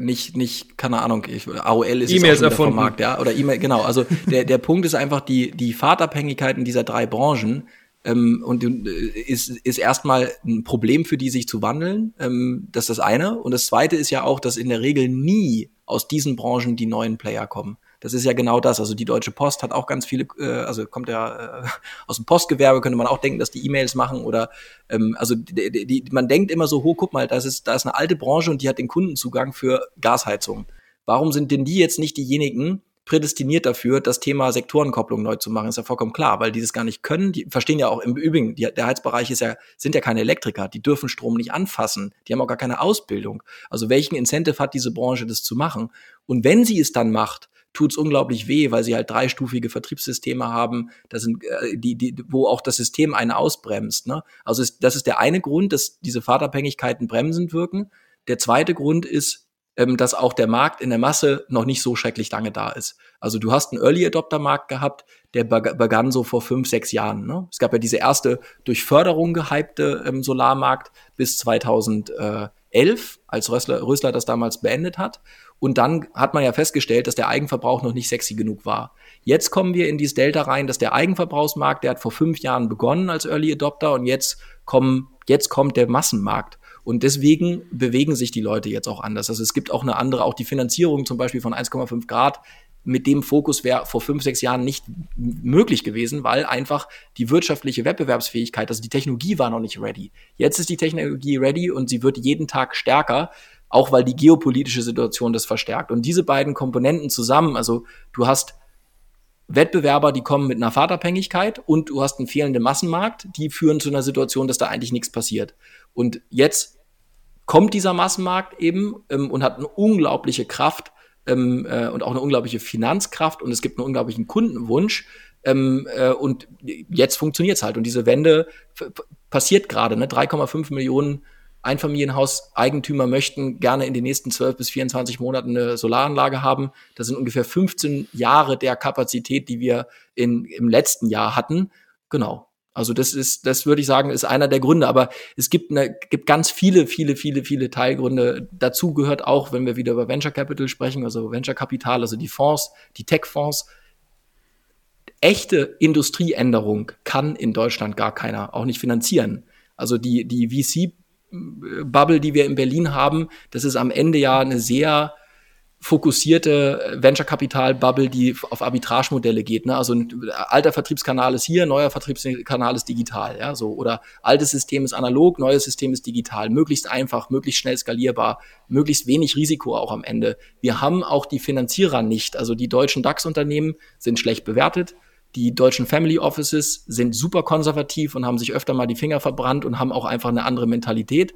S1: nicht, nicht, keine Ahnung, ich, AOL ist
S2: E-Mails erfunden.
S1: Markt, ja, oder E-Mail, genau. Also der, der Punkt ist einfach die, die Fahrtabhängigkeiten dieser drei Branchen ähm, und äh, ist, ist erstmal ein Problem für die, sich zu wandeln. Ähm, das ist das eine. Und das zweite ist ja auch, dass in der Regel nie aus diesen Branchen die neuen Player kommen. Das ist ja genau das. Also die Deutsche Post hat auch ganz viele, äh, also kommt ja äh, (laughs) aus dem Postgewerbe, könnte man auch denken, dass die E-Mails machen oder ähm, also die, die, man denkt immer so, hoch, guck mal, das ist, da ist eine alte Branche und die hat den Kundenzugang für Gasheizung. Warum sind denn die jetzt nicht diejenigen, prädestiniert dafür, das Thema Sektorenkopplung neu zu machen, ist ja vollkommen klar, weil die das gar nicht können. Die verstehen ja auch im Übrigen, die, der Heizbereich ist ja, sind ja keine Elektriker, die dürfen Strom nicht anfassen, die haben auch gar keine Ausbildung. Also welchen Incentive hat diese Branche, das zu machen? Und wenn sie es dann macht, tut es unglaublich weh, weil sie halt dreistufige Vertriebssysteme haben, das sind, äh, die, die, wo auch das System einen ausbremst. Ne? Also ist, das ist der eine Grund, dass diese Fahrtabhängigkeiten bremsend wirken. Der zweite Grund ist, ähm, dass auch der Markt in der Masse noch nicht so schrecklich lange da ist. Also du hast einen Early Adopter Markt gehabt, der begann so vor fünf, sechs Jahren. Ne? Es gab ja diese erste durch Förderung gehypte ähm, Solarmarkt bis 2011, als Rössler, Rössler das damals beendet hat. Und dann hat man ja festgestellt, dass der Eigenverbrauch noch nicht sexy genug war. Jetzt kommen wir in dieses Delta rein, dass der Eigenverbrauchsmarkt, der hat vor fünf Jahren begonnen als Early Adopter und jetzt kommen, jetzt kommt der Massenmarkt. Und deswegen bewegen sich die Leute jetzt auch anders. Also es gibt auch eine andere, auch die Finanzierung zum Beispiel von 1,5 Grad mit dem Fokus wäre vor fünf, sechs Jahren nicht möglich gewesen, weil einfach die wirtschaftliche Wettbewerbsfähigkeit, also die Technologie war noch nicht ready. Jetzt ist die Technologie ready und sie wird jeden Tag stärker, auch weil die geopolitische Situation das verstärkt. Und diese beiden Komponenten zusammen, also du hast Wettbewerber, die kommen mit einer Fahrtabhängigkeit und du hast einen fehlenden Massenmarkt, die führen zu einer Situation, dass da eigentlich nichts passiert. Und jetzt kommt dieser Massenmarkt eben ähm, und hat eine unglaubliche Kraft ähm, äh, und auch eine unglaubliche Finanzkraft und es gibt einen unglaublichen Kundenwunsch. Ähm, äh, und jetzt funktioniert es halt. Und diese Wende passiert gerade. Ne? 3,5 Millionen Einfamilienhauseigentümer möchten gerne in den nächsten 12 bis 24 Monaten eine Solaranlage haben. Das sind ungefähr 15 Jahre der Kapazität, die wir in, im letzten Jahr hatten. Genau. Also das ist, das würde ich sagen, ist einer der Gründe. Aber es gibt, eine, gibt ganz viele, viele, viele, viele Teilgründe. Dazu gehört auch, wenn wir wieder über Venture Capital sprechen, also Venture Kapital, also die Fonds, die Tech-Fonds. Echte Industrieänderung kann in Deutschland gar keiner, auch nicht finanzieren. Also die, die VC-Bubble, die wir in Berlin haben, das ist am Ende ja eine sehr fokussierte äh, Venture-Kapital-Bubble, die auf Arbitrage-Modelle geht. Ne? Also ein alter Vertriebskanal ist hier, neuer Vertriebskanal ist digital. Ja? So, oder altes System ist analog, neues System ist digital. Möglichst einfach, möglichst schnell skalierbar, möglichst wenig Risiko auch am Ende. Wir haben auch die Finanzierer nicht. Also die deutschen DAX-Unternehmen sind schlecht bewertet. Die deutschen Family Offices sind super konservativ und haben sich öfter mal die Finger verbrannt und haben auch einfach eine andere Mentalität.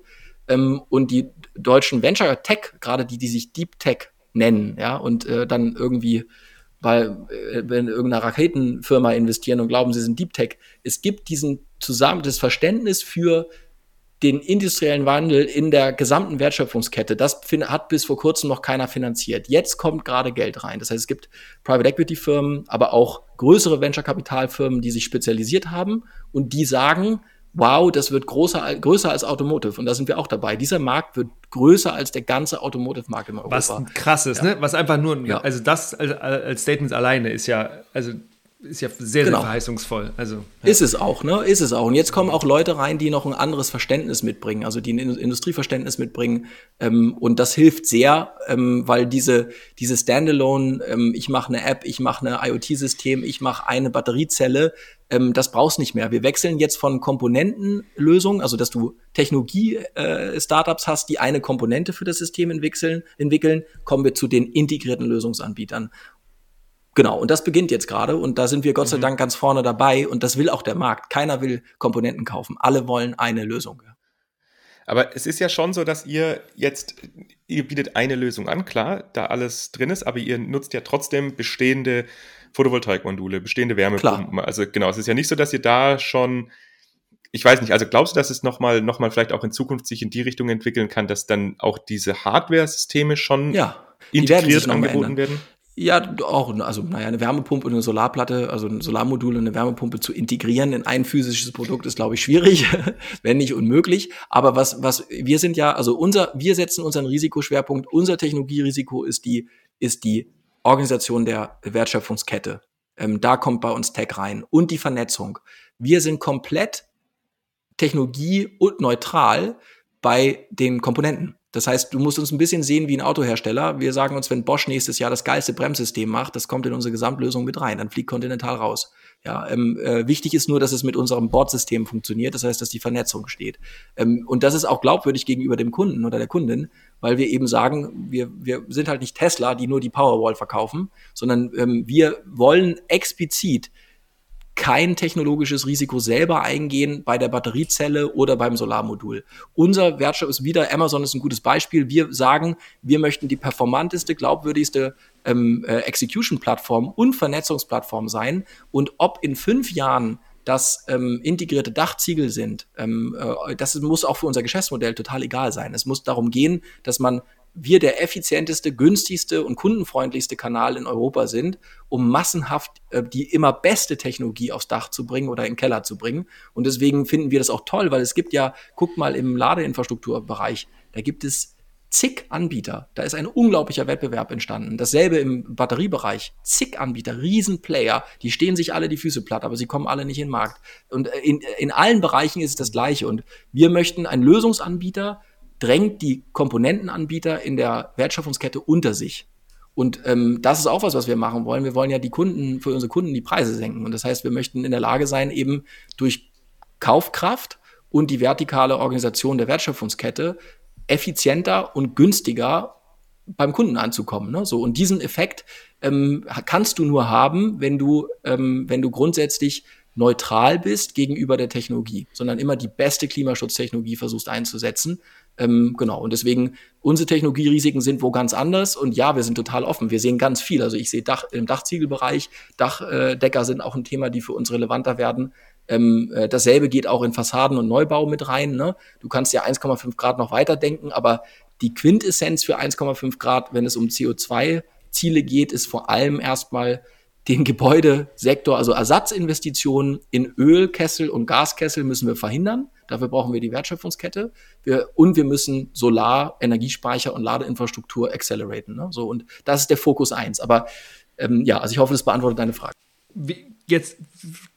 S1: Ähm, und die deutschen Venture Tech, gerade die, die sich Deep Tech nennen, ja, und äh, dann irgendwie, weil äh, wenn irgendeine Raketenfirma investieren und glauben, sie sind Deep Tech, es gibt diesen zusammen das Verständnis für den industriellen Wandel in der gesamten Wertschöpfungskette, das hat bis vor kurzem noch keiner finanziert. Jetzt kommt gerade Geld rein. Das heißt, es gibt Private Equity Firmen, aber auch größere Venture Capital Firmen, die sich spezialisiert haben und die sagen, wow, das wird größer, größer als Automotive. Und da sind wir auch dabei. Dieser Markt wird größer als der ganze Automotive-Markt in Europa.
S2: Was krass ist, ja. ne? Was einfach nur, ja. also das als, als Statement alleine ist ja, also ist ja sehr, genau. sehr verheißungsvoll. Also,
S1: ja. Ist es auch, ne? Ist es auch. Und jetzt kommen auch Leute rein, die noch ein anderes Verständnis mitbringen, also die ein Industrieverständnis mitbringen. Ähm, und das hilft sehr, ähm, weil diese, diese Standalone, ähm, ich mache eine App, ich mache eine IoT-System, ich mache eine Batteriezelle, ähm, das brauchst nicht mehr. Wir wechseln jetzt von Komponentenlösungen, also dass du Technologie-Startups äh, hast, die eine Komponente für das System entwickeln, entwickeln, kommen wir zu den integrierten Lösungsanbietern. Genau, und das beginnt jetzt gerade und da sind wir Gott sei mhm. Dank ganz vorne dabei und das will auch der Markt. Keiner will Komponenten kaufen. Alle wollen eine Lösung.
S3: Aber es ist ja schon so, dass ihr jetzt, ihr bietet eine Lösung an, klar, da alles drin ist, aber ihr nutzt ja trotzdem bestehende Photovoltaikmodule, bestehende Wärmepumpen. Klar. Also genau, es ist ja nicht so, dass ihr da schon, ich weiß nicht, also glaubst du, dass es nochmal noch mal vielleicht auch in Zukunft sich in die Richtung entwickeln kann, dass dann auch diese Hardware-Systeme schon
S1: ja,
S3: integriert angeboten werden?
S1: Ja, auch, also naja, eine Wärmepumpe und eine Solarplatte, also ein Solarmodul und eine Wärmepumpe zu integrieren in ein physisches Produkt ist, glaube ich, schwierig, (laughs) wenn nicht unmöglich. Aber was, was, wir sind ja, also unser, wir setzen unseren Risikoschwerpunkt, unser Technologierisiko ist die, ist die Organisation der Wertschöpfungskette. Ähm, da kommt bei uns Tech rein und die Vernetzung. Wir sind komplett technologie- und neutral bei den Komponenten. Das heißt, du musst uns ein bisschen sehen wie ein Autohersteller. Wir sagen uns, wenn Bosch nächstes Jahr das geilste Bremssystem macht, das kommt in unsere Gesamtlösung mit rein, dann fliegt Continental raus. Ja, ähm, äh, wichtig ist nur, dass es mit unserem Bordsystem funktioniert, das heißt, dass die Vernetzung steht. Ähm, und das ist auch glaubwürdig gegenüber dem Kunden oder der Kundin, weil wir eben sagen, wir, wir sind halt nicht Tesla, die nur die Powerwall verkaufen, sondern ähm, wir wollen explizit kein technologisches Risiko selber eingehen bei der Batteriezelle oder beim Solarmodul. Unser Wertstoff ist wieder, Amazon ist ein gutes Beispiel. Wir sagen, wir möchten die performanteste, glaubwürdigste ähm, äh, Execution-Plattform und Vernetzungsplattform sein. Und ob in fünf Jahren das ähm, integrierte Dachziegel sind, ähm, äh, das muss auch für unser Geschäftsmodell total egal sein. Es muss darum gehen, dass man wir der effizienteste, günstigste und kundenfreundlichste Kanal in Europa sind, um massenhaft äh, die immer beste Technologie aufs Dach zu bringen oder in den Keller zu bringen. Und deswegen finden wir das auch toll, weil es gibt ja, guckt mal im Ladeinfrastrukturbereich, da gibt es zig Anbieter. Da ist ein unglaublicher Wettbewerb entstanden. Dasselbe im Batteriebereich. Zig Anbieter, Riesenplayer, die stehen sich alle die Füße platt, aber sie kommen alle nicht in den Markt. Und äh, in, in allen Bereichen ist es das Gleiche. Und wir möchten einen Lösungsanbieter, drängt die Komponentenanbieter in der Wertschöpfungskette unter sich. Und ähm, das ist auch was, was wir machen wollen. Wir wollen ja die Kunden, für unsere Kunden die Preise senken. Und das heißt, wir möchten in der Lage sein, eben durch Kaufkraft und die vertikale Organisation der Wertschöpfungskette effizienter und günstiger beim Kunden anzukommen. Ne? So, und diesen Effekt ähm, kannst du nur haben, wenn du, ähm, wenn du grundsätzlich neutral bist gegenüber der Technologie, sondern immer die beste Klimaschutztechnologie versuchst einzusetzen. Ähm, genau, und deswegen, unsere Technologierisiken sind wo ganz anders und ja, wir sind total offen. Wir sehen ganz viel. Also ich sehe Dach, im Dachziegelbereich, Dachdecker sind auch ein Thema, die für uns relevanter werden. Ähm, äh, dasselbe geht auch in Fassaden und Neubau mit rein. Ne? Du kannst ja 1,5 Grad noch weiterdenken, aber die Quintessenz für 1,5 Grad, wenn es um CO2-Ziele geht, ist vor allem erstmal den Gebäudesektor, also Ersatzinvestitionen in Ölkessel und Gaskessel müssen wir verhindern. Dafür brauchen wir die Wertschöpfungskette. Wir, und wir müssen Solar, Energiespeicher und Ladeinfrastruktur acceleraten. Ne? So, und das ist der Fokus eins. Aber ähm, ja, also ich hoffe, das beantwortet deine Frage.
S2: Wie, jetzt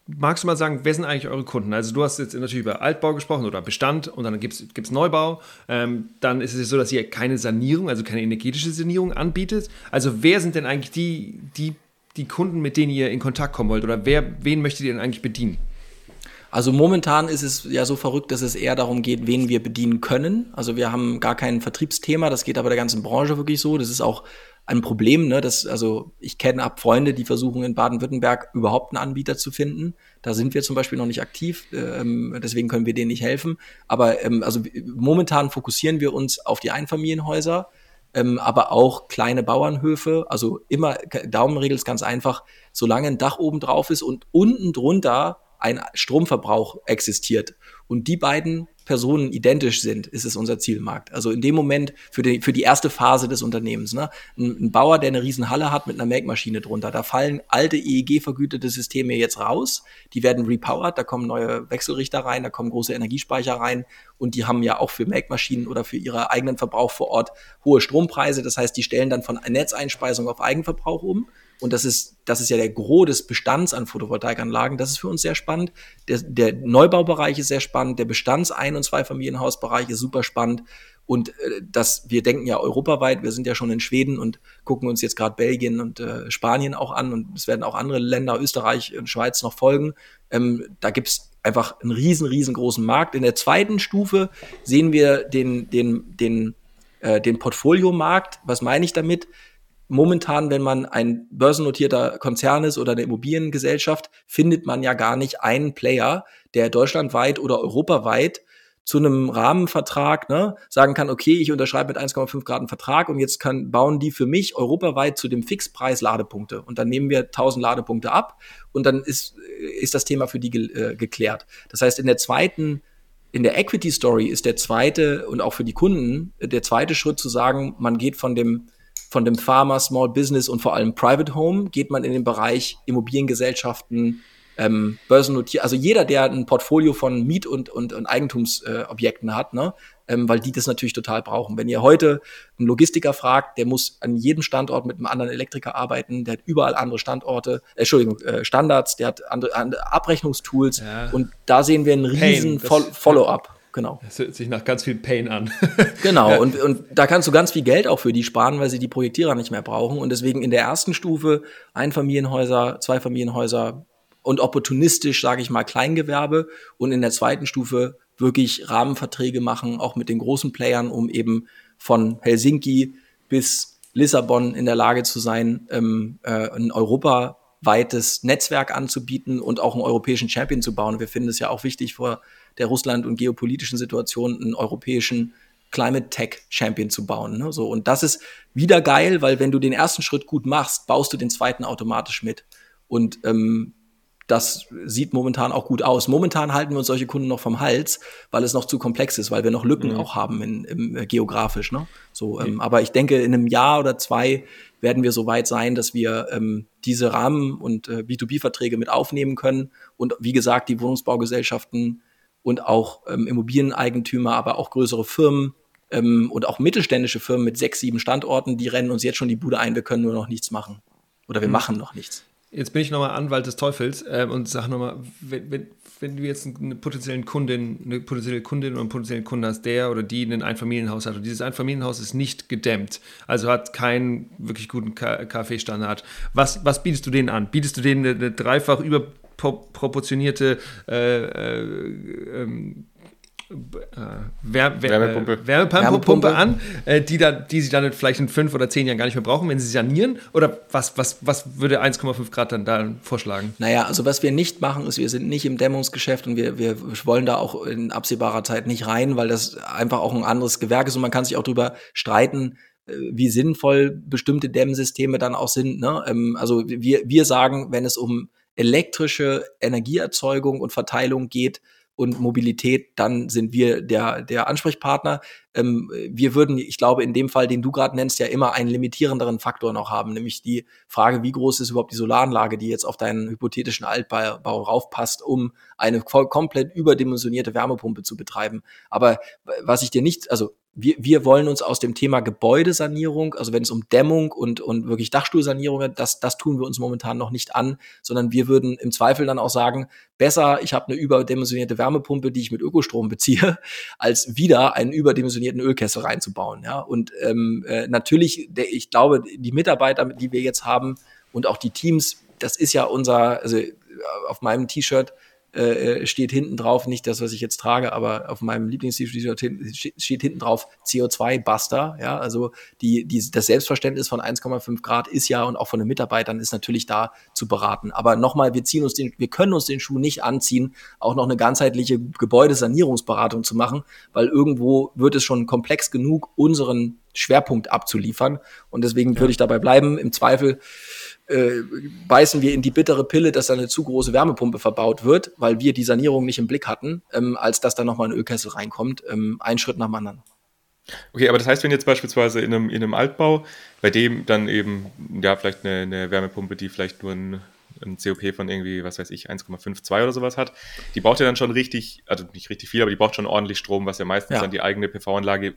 S2: magst du mal sagen, wer sind eigentlich eure Kunden? Also du hast jetzt natürlich über Altbau gesprochen oder Bestand und dann gibt es Neubau. Ähm, dann ist es so, dass ihr keine Sanierung, also keine energetische Sanierung anbietet. Also wer sind denn eigentlich die, die die Kunden, mit denen ihr in Kontakt kommen wollt? Oder wer, wen möchtet ihr denn eigentlich bedienen?
S1: Also momentan ist es ja so verrückt, dass es eher darum geht, wen wir bedienen können. Also wir haben gar kein Vertriebsthema, das geht aber der ganzen Branche wirklich so. Das ist auch ein Problem, ne? Das, also ich kenne ab Freunde, die versuchen in Baden-Württemberg überhaupt einen Anbieter zu finden. Da sind wir zum Beispiel noch nicht aktiv, ähm, deswegen können wir denen nicht helfen. Aber ähm, also momentan fokussieren wir uns auf die Einfamilienhäuser ähm, aber auch kleine Bauernhöfe. Also immer, Daumenregel ist ganz einfach, solange ein Dach oben drauf ist und unten drunter ein Stromverbrauch existiert. Und die beiden Personen identisch sind, ist es unser Zielmarkt. Also in dem Moment für die, für die erste Phase des Unternehmens. Ne? Ein, ein Bauer, der eine riesen Halle hat mit einer Melkmaschine drunter, da fallen alte EEG-vergütete Systeme jetzt raus. Die werden repowered, da kommen neue Wechselrichter rein, da kommen große Energiespeicher rein und die haben ja auch für Melkmaschinen oder für ihre eigenen Verbrauch vor Ort hohe Strompreise. Das heißt, die stellen dann von Netzeinspeisung auf Eigenverbrauch um. Und das ist, das ist ja der Gros des Bestands an Photovoltaikanlagen. Das ist für uns sehr spannend. Der, der Neubaubereich ist sehr spannend. Der Bestands-Ein- und Zweifamilienhausbereich ist super spannend. Und äh, das, wir denken ja europaweit, wir sind ja schon in Schweden und gucken uns jetzt gerade Belgien und äh, Spanien auch an und es werden auch andere Länder, Österreich und Schweiz noch folgen. Ähm, da gibt's einfach einen riesen, riesengroßen Markt. In der zweiten Stufe sehen wir den, den, den, äh, den Portfoliomarkt. Was meine ich damit? Momentan, wenn man ein börsennotierter Konzern ist oder eine Immobiliengesellschaft, findet man ja gar nicht einen Player, der deutschlandweit oder europaweit zu einem Rahmenvertrag ne, sagen kann, okay, ich unterschreibe mit 1,5 Grad einen Vertrag und jetzt kann, bauen die für mich europaweit zu dem Fixpreis Ladepunkte. Und dann nehmen wir 1000 Ladepunkte ab und dann ist, ist das Thema für die ge äh, geklärt. Das heißt, in der zweiten in der Equity Story ist der zweite und auch für die Kunden der zweite Schritt zu sagen, man geht von dem von dem Pharma, Small Business und vor allem Private Home geht man in den Bereich Immobiliengesellschaften, ähm, Börsennotiert, also jeder, der ein Portfolio von Miet- und, und, und Eigentumsobjekten äh, hat, ne, ähm, weil die das natürlich total brauchen. Wenn ihr heute einen Logistiker fragt, der muss an jedem Standort mit einem anderen Elektriker arbeiten, der hat überall andere Standorte, äh, Entschuldigung, äh, Standards, der hat andere, andere Abrechnungstools ja. und da sehen wir einen riesen Follow-up. Genau.
S2: Das hört sich nach ganz viel Pain an. (laughs)
S1: genau, ja. und, und da kannst du ganz viel Geld auch für die sparen, weil sie die Projektierer nicht mehr brauchen. Und deswegen in der ersten Stufe Einfamilienhäuser, Zweifamilienhäuser und opportunistisch, sage ich mal, Kleingewerbe. Und in der zweiten Stufe wirklich Rahmenverträge machen, auch mit den großen Playern, um eben von Helsinki bis Lissabon in der Lage zu sein, ähm, äh, ein europaweites Netzwerk anzubieten und auch einen europäischen Champion zu bauen. Wir finden es ja auch wichtig, vor der Russland und geopolitischen Situation einen europäischen Climate Tech Champion zu bauen. Ne? So, und das ist wieder geil, weil wenn du den ersten Schritt gut machst, baust du den zweiten automatisch mit. Und ähm, das sieht momentan auch gut aus. Momentan halten wir uns solche Kunden noch vom Hals, weil es noch zu komplex ist, weil wir noch Lücken mhm. auch haben in, in, äh, geografisch. Ne? So, ähm, Aber ich denke, in einem Jahr oder zwei werden wir so weit sein, dass wir ähm, diese Rahmen- und äh, B2B-Verträge mit aufnehmen können. Und wie gesagt, die Wohnungsbaugesellschaften und auch ähm, Immobilieneigentümer, aber auch größere Firmen ähm, und auch mittelständische Firmen mit sechs, sieben Standorten, die rennen uns jetzt schon die Bude ein, wir können nur noch nichts machen. Oder wir mhm. machen noch nichts.
S2: Jetzt bin ich nochmal Anwalt des Teufels äh, und sage nochmal, wenn, wenn, wenn du jetzt eine potenzielle Kundin, eine potenzielle Kundin oder einen potenziellen Kunden hast, der oder die ein Einfamilienhaus hat und dieses Einfamilienhaus ist nicht gedämmt, also hat keinen wirklich guten KfW-Standard, was, was bietest du denen an? Bietest du denen eine, eine dreifach über proportionierte äh, äh, ähm, äh, Wär, Wär, Wärmepumpe, äh, Wärmepumpe, an, äh, die, da, die sie dann vielleicht in fünf oder zehn Jahren gar nicht mehr brauchen, wenn sie sanieren? Oder was, was, was würde 1,5 Grad dann da vorschlagen?
S1: Naja, also was wir nicht machen, ist, wir sind nicht im Dämmungsgeschäft und wir, wir wollen da auch in absehbarer Zeit nicht rein, weil das einfach auch ein anderes Gewerk ist und man kann sich auch darüber streiten, wie sinnvoll bestimmte Dämmsysteme dann auch sind. Ne? Ähm, also wir, wir sagen, wenn es um elektrische Energieerzeugung und Verteilung geht und Mobilität, dann sind wir der, der Ansprechpartner. Ähm, wir würden, ich glaube, in dem Fall, den du gerade nennst, ja immer einen limitierenderen Faktor noch haben, nämlich die Frage, wie groß ist überhaupt die Solaranlage, die jetzt auf deinen hypothetischen Altbau raufpasst, um eine komplett überdimensionierte Wärmepumpe zu betreiben. Aber was ich dir nicht, also wir, wir wollen uns aus dem Thema Gebäudesanierung, also wenn es um Dämmung und, und wirklich Dachstuhlsanierung geht, das, das tun wir uns momentan noch nicht an, sondern wir würden im Zweifel dann auch sagen, besser, ich habe eine überdimensionierte Wärmepumpe, die ich mit Ökostrom beziehe, (laughs) als wieder einen überdimensionierten Ölkessel reinzubauen. Ja? Und ähm, äh, natürlich, der, ich glaube, die Mitarbeiter, die wir jetzt haben und auch die Teams, das ist ja unser, also auf meinem T-Shirt äh, äh, steht hinten drauf, nicht das, was ich jetzt trage, aber auf meinem Lieblings-T-Shirt steht hinten drauf CO2-Buster. Ja, also die, die, das Selbstverständnis von 1,5 Grad ist ja und auch von den Mitarbeitern ist natürlich da zu beraten. Aber nochmal, wir ziehen uns den, wir können uns den Schuh nicht anziehen, auch noch eine ganzheitliche Gebäudesanierungsberatung zu machen, weil irgendwo wird es schon komplex genug, unseren Schwerpunkt abzuliefern. Und deswegen ja. würde ich dabei bleiben. Im Zweifel äh, beißen wir in die bittere Pille, dass da eine zu große Wärmepumpe verbaut wird, weil wir die Sanierung nicht im Blick hatten, ähm, als dass da nochmal ein Ölkessel reinkommt. Ähm, ein Schritt nach dem anderen.
S3: Okay, aber das heißt, wenn jetzt beispielsweise in einem, in einem Altbau, bei dem dann eben, ja, vielleicht eine, eine Wärmepumpe, die vielleicht nur ein, ein COP von irgendwie, was weiß ich, 1,52 oder sowas hat, die braucht ja dann schon richtig, also nicht richtig viel, aber die braucht schon ordentlich Strom, was ja meistens ja. dann die eigene PV-Anlage,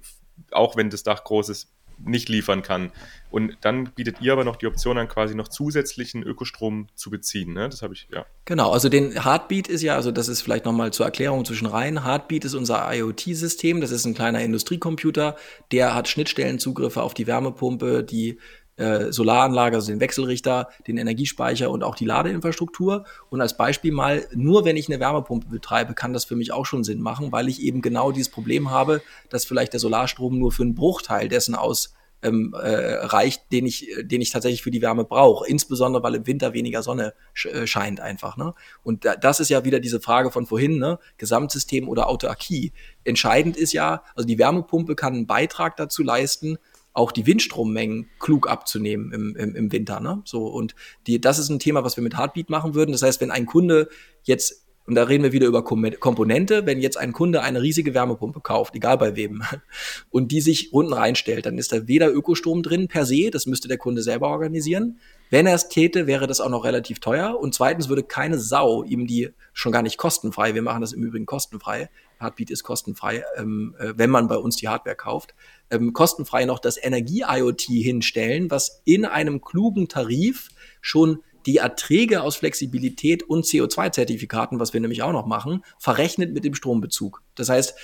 S3: auch wenn das Dach groß ist, nicht liefern kann. Und dann bietet ihr aber noch die Option an, quasi noch zusätzlichen Ökostrom zu beziehen. Ne? Das habe ich, ja.
S1: Genau, also den Heartbeat ist ja, also das ist vielleicht nochmal zur Erklärung zwischen rein. Heartbeat ist unser IoT-System, das ist ein kleiner Industriecomputer, der hat Schnittstellenzugriffe auf die Wärmepumpe, die äh, Solaranlage, also den Wechselrichter, den Energiespeicher und auch die Ladeinfrastruktur. Und als Beispiel mal, nur wenn ich eine Wärmepumpe betreibe, kann das für mich auch schon Sinn machen, weil ich eben genau dieses Problem habe, dass vielleicht der Solarstrom nur für einen Bruchteil dessen aus ähm, äh, reicht, den ich, den ich tatsächlich für die Wärme brauche. Insbesondere, weil im Winter weniger Sonne sch äh, scheint einfach. Ne? Und da, das ist ja wieder diese Frage von vorhin, ne? Gesamtsystem oder Autarkie. Entscheidend ist ja, also die Wärmepumpe kann einen Beitrag dazu leisten, auch die Windstrommengen klug abzunehmen im, im, im Winter. Ne? So, und die, das ist ein Thema, was wir mit Heartbeat machen würden. Das heißt, wenn ein Kunde jetzt und da reden wir wieder über Komponente. Wenn jetzt ein Kunde eine riesige Wärmepumpe kauft, egal bei wem, (laughs) und die sich unten reinstellt, dann ist da weder Ökostrom drin per se, das müsste der Kunde selber organisieren. Wenn er es täte, wäre das auch noch relativ teuer. Und zweitens würde keine Sau ihm die schon gar nicht kostenfrei, wir machen das im Übrigen kostenfrei, Heartbeat ist kostenfrei, ähm, äh, wenn man bei uns die Hardware kauft, ähm, kostenfrei noch das Energie-IoT hinstellen, was in einem klugen Tarif schon die Erträge aus Flexibilität und CO2-Zertifikaten, was wir nämlich auch noch machen, verrechnet mit dem Strombezug. Das heißt,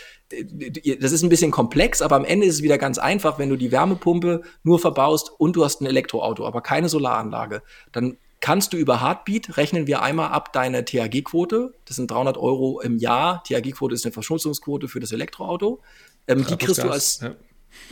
S1: das ist ein bisschen komplex, aber am Ende ist es wieder ganz einfach, wenn du die Wärmepumpe nur verbaust und du hast ein Elektroauto, aber keine Solaranlage, dann kannst du über Heartbeat, rechnen wir einmal ab deine THG-Quote, das sind 300 Euro im Jahr, THG-Quote ist eine Verschmutzungsquote für das Elektroauto, ähm, die kriegst du als, ja.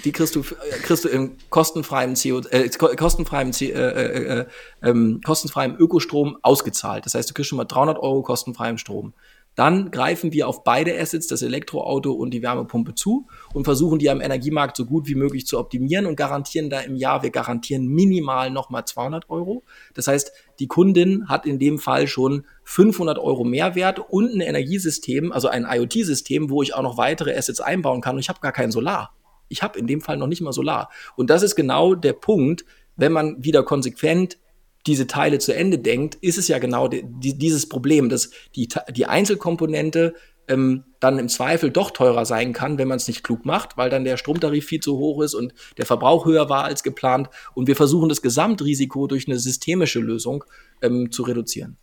S1: Die kriegst du, äh, kriegst du im kostenfreien CO, äh, kostenfreien, äh, äh, äh, ähm, kostenfreiem Ökostrom ausgezahlt. Das heißt, du kriegst schon mal 300 Euro kostenfreiem Strom. Dann greifen wir auf beide Assets, das Elektroauto und die Wärmepumpe zu und versuchen die am Energiemarkt so gut wie möglich zu optimieren und garantieren da im Jahr, wir garantieren minimal nochmal 200 Euro. Das heißt, die Kundin hat in dem Fall schon 500 Euro Mehrwert und ein Energiesystem, also ein IoT-System, wo ich auch noch weitere Assets einbauen kann und ich habe gar kein Solar. Ich habe in dem Fall noch nicht mal Solar. Und das ist genau der Punkt, wenn man wieder konsequent diese Teile zu Ende denkt, ist es ja genau die, die, dieses Problem, dass die, die Einzelkomponente ähm, dann im Zweifel doch teurer sein kann, wenn man es nicht klug macht, weil dann der Stromtarif viel zu hoch ist und der Verbrauch höher war als geplant. Und wir versuchen das Gesamtrisiko durch eine systemische Lösung ähm, zu reduzieren.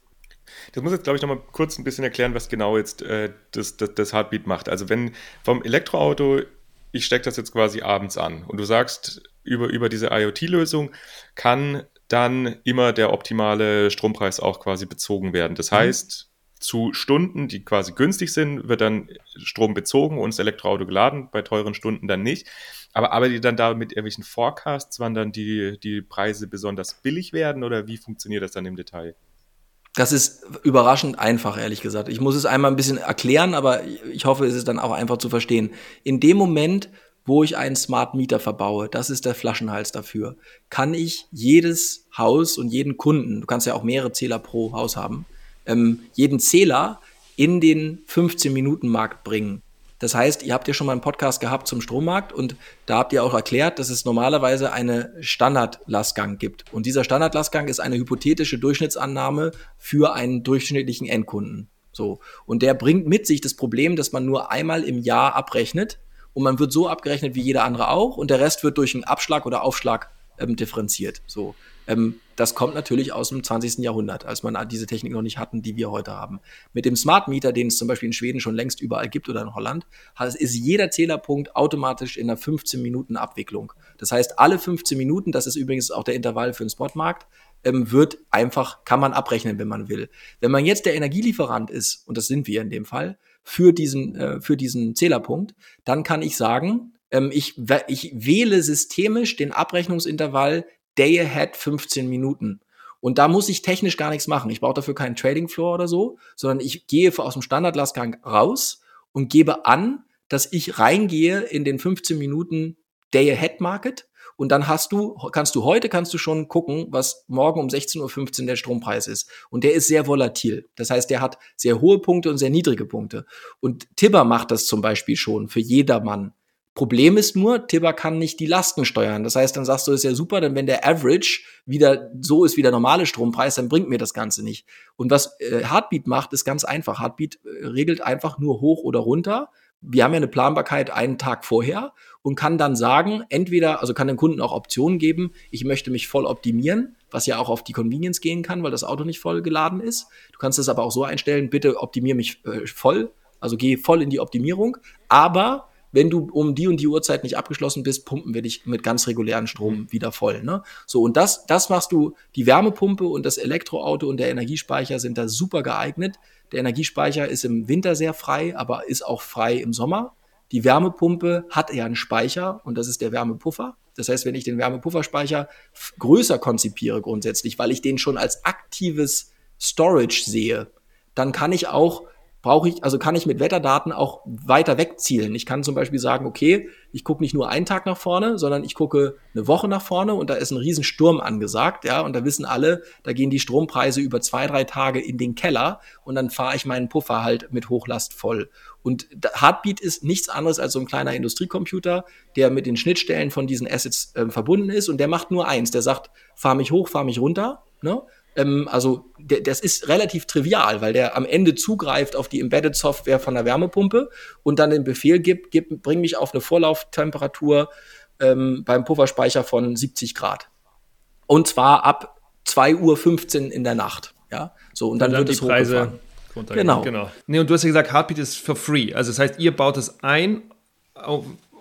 S3: Das muss jetzt, glaube ich, noch mal kurz ein bisschen erklären, was genau jetzt äh, das, das, das Heartbeat macht. Also wenn vom Elektroauto, ich stecke das jetzt quasi abends an und du sagst, über, über diese IoT-Lösung kann dann immer der optimale Strompreis auch quasi bezogen werden. Das mhm. heißt, zu Stunden, die quasi günstig sind, wird dann Strom bezogen und das Elektroauto geladen, bei teuren Stunden dann nicht. Aber arbeitet ihr dann da mit irgendwelchen Forecasts, wann dann die, die Preise besonders billig werden oder wie funktioniert das dann im Detail?
S1: Das ist überraschend einfach, ehrlich gesagt. Ich muss es einmal ein bisschen erklären, aber ich hoffe, es ist dann auch einfach zu verstehen. In dem Moment, wo ich einen Smart Meter verbaue, das ist der Flaschenhals dafür, kann ich jedes Haus und jeden Kunden, du kannst ja auch mehrere Zähler pro Haus haben, ähm, jeden Zähler in den 15-Minuten-Markt bringen. Das heißt, ihr habt ja schon mal einen Podcast gehabt zum Strommarkt und da habt ihr auch erklärt, dass es normalerweise eine Standardlastgang gibt. Und dieser Standardlastgang ist eine hypothetische Durchschnittsannahme für einen durchschnittlichen Endkunden. So. Und der bringt mit sich das Problem, dass man nur einmal im Jahr abrechnet und man wird so abgerechnet wie jeder andere auch und der Rest wird durch einen Abschlag oder Aufschlag ähm, differenziert. So. Ähm, das kommt natürlich aus dem 20. Jahrhundert, als man diese Technik noch nicht hatten, die wir heute haben. Mit dem Smart Meter, den es zum Beispiel in Schweden schon längst überall gibt oder in Holland, ist jeder Zählerpunkt automatisch in einer 15 Minuten Abwicklung. Das heißt, alle 15 Minuten, das ist übrigens auch der Intervall für den Spotmarkt, ähm, wird einfach, kann man abrechnen, wenn man will. Wenn man jetzt der Energielieferant ist, und das sind wir in dem Fall, für diesen, äh, für diesen Zählerpunkt, dann kann ich sagen, ähm, ich, ich wähle systemisch den Abrechnungsintervall Day Ahead 15 Minuten. Und da muss ich technisch gar nichts machen. Ich brauche dafür keinen Trading Floor oder so, sondern ich gehe aus dem Standardlastgang raus und gebe an, dass ich reingehe in den 15 Minuten Day-Ahead-Market und dann hast du, kannst du heute kannst du schon gucken, was morgen um 16.15 Uhr der Strompreis ist. Und der ist sehr volatil. Das heißt, der hat sehr hohe Punkte und sehr niedrige Punkte. Und Tibber macht das zum Beispiel schon für jedermann. Problem ist nur, Tibber kann nicht die Lasten steuern. Das heißt, dann sagst du, ist ja super, denn wenn der Average wieder so ist wie der normale Strompreis, dann bringt mir das Ganze nicht. Und was äh, Heartbeat macht, ist ganz einfach. Heartbeat äh, regelt einfach nur hoch oder runter wir haben ja eine Planbarkeit einen Tag vorher und kann dann sagen, entweder, also kann dem Kunden auch Optionen geben, ich möchte mich voll optimieren, was ja auch auf die Convenience gehen kann, weil das Auto nicht voll geladen ist. Du kannst es aber auch so einstellen, bitte optimier mich äh, voll, also geh voll in die Optimierung, aber wenn du um die und die Uhrzeit nicht abgeschlossen bist, pumpen wir dich mit ganz regulären Strom wieder voll. Ne? So, und das, das machst du, die Wärmepumpe und das Elektroauto und der Energiespeicher sind da super geeignet. Der Energiespeicher ist im Winter sehr frei, aber ist auch frei im Sommer. Die Wärmepumpe hat ja einen Speicher und das ist der Wärmepuffer. Das heißt, wenn ich den Wärmepufferspeicher größer konzipiere grundsätzlich, weil ich den schon als aktives Storage sehe, dann kann ich auch brauche ich, also kann ich mit Wetterdaten auch weiter wegzielen. Ich kann zum Beispiel sagen, okay, ich gucke nicht nur einen Tag nach vorne, sondern ich gucke eine Woche nach vorne und da ist ein Riesensturm angesagt, ja, und da wissen alle, da gehen die Strompreise über zwei, drei Tage in den Keller und dann fahre ich meinen Puffer halt mit Hochlast voll. Und Heartbeat ist nichts anderes als so ein kleiner Industriecomputer, der mit den Schnittstellen von diesen Assets äh, verbunden ist und der macht nur eins, der sagt, fahr mich hoch, fahr mich runter, ne? Ähm, also das ist relativ trivial, weil der am Ende zugreift auf die Embedded Software von der Wärmepumpe und dann den Befehl gibt, gib, bring mich auf eine Vorlauftemperatur ähm, beim Pufferspeicher von 70 Grad. Und zwar ab 2.15 Uhr in der Nacht. Ja, so und dann, und dann wird es Preise
S2: Genau. genau. Nee, und du hast ja gesagt, Heartbeat ist for free. Also das heißt, ihr baut es ein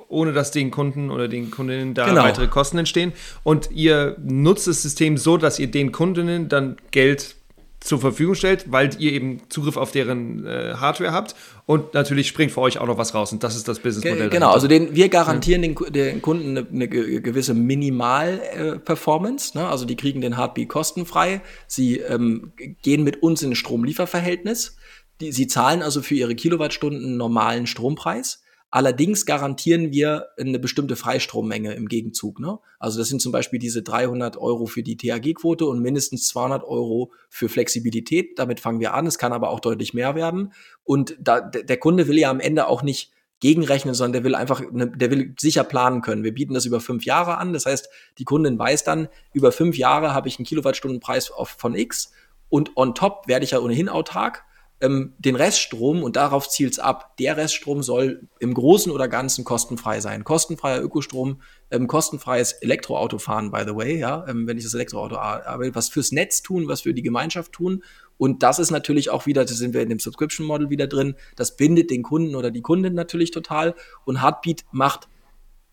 S2: ohne dass den Kunden oder den Kundinnen da genau. weitere Kosten entstehen. Und ihr nutzt das System so, dass ihr den Kundinnen dann Geld zur Verfügung stellt, weil ihr eben Zugriff auf deren äh, Hardware habt und natürlich springt für euch auch noch was raus und das ist das Businessmodell.
S1: Genau, also den, wir garantieren ja. den, den, Kunden eine, eine gewisse Minimal-Performance, äh, ne? also die kriegen den Heartbeat kostenfrei, sie ähm, gehen mit uns in ein Stromlieferverhältnis, die, sie zahlen also für ihre Kilowattstunden normalen Strompreis Allerdings garantieren wir eine bestimmte Freistrommenge im Gegenzug. Ne? Also das sind zum Beispiel diese 300 Euro für die THG-Quote und mindestens 200 Euro für Flexibilität. Damit fangen wir an. Es kann aber auch deutlich mehr werden. Und da, der Kunde will ja am Ende auch nicht gegenrechnen, sondern der will einfach, der will sicher planen können. Wir bieten das über fünf Jahre an. Das heißt, die Kundin weiß dann, über fünf Jahre habe ich einen Kilowattstundenpreis von X und on top werde ich ja ohnehin autark ähm, den Reststrom, und darauf zielt's ab, der Reststrom soll im Großen oder Ganzen kostenfrei sein. Kostenfreier Ökostrom, ähm, kostenfreies Elektroautofahren, by the way, ja, ähm, wenn ich das Elektroauto arbeite, was fürs Netz tun, was für die Gemeinschaft tun. Und das ist natürlich auch wieder, da sind wir in dem Subscription Model wieder drin, das bindet den Kunden oder die Kundin natürlich total. Und Heartbeat macht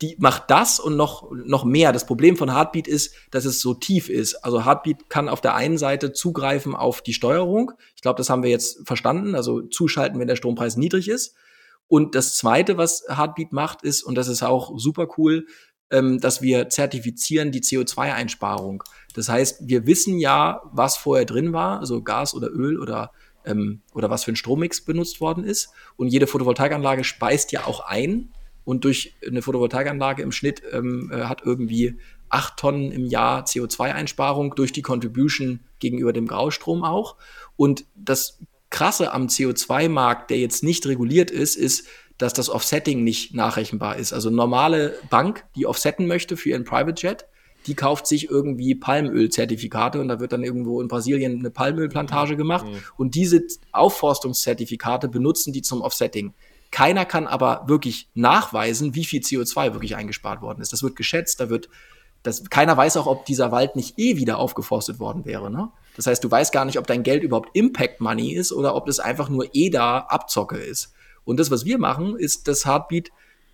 S1: die macht das und noch, noch mehr. Das Problem von Heartbeat ist, dass es so tief ist. Also Heartbeat kann auf der einen Seite zugreifen auf die Steuerung. Ich glaube, das haben wir jetzt verstanden. Also zuschalten, wenn der Strompreis niedrig ist. Und das zweite, was Heartbeat macht, ist, und das ist auch super cool, ähm, dass wir zertifizieren die CO2-Einsparung. Das heißt, wir wissen ja, was vorher drin war, also Gas oder Öl oder ähm, oder was für ein Strommix benutzt worden ist. Und jede Photovoltaikanlage speist ja auch ein, und durch eine Photovoltaikanlage im Schnitt ähm, äh, hat irgendwie acht Tonnen im Jahr CO2-Einsparung durch die Contribution gegenüber dem Graustrom auch. Und das Krasse am CO2-Markt, der jetzt nicht reguliert ist, ist, dass das Offsetting nicht nachrechenbar ist. Also normale Bank, die offsetten möchte für ihren Private Jet, die kauft sich irgendwie Palmölzertifikate und da wird dann irgendwo in Brasilien eine Palmölplantage gemacht. Mhm. Und diese Aufforstungszertifikate benutzen die zum Offsetting. Keiner kann aber wirklich nachweisen, wie viel CO2 wirklich eingespart worden ist. Das wird geschätzt, da wird, das, keiner weiß auch, ob dieser Wald nicht eh wieder aufgeforstet worden wäre. Ne? Das heißt, du weißt gar nicht, ob dein Geld überhaupt Impact Money ist oder ob das einfach nur EDA Abzocke ist. Und das, was wir machen, ist, dass Heartbeat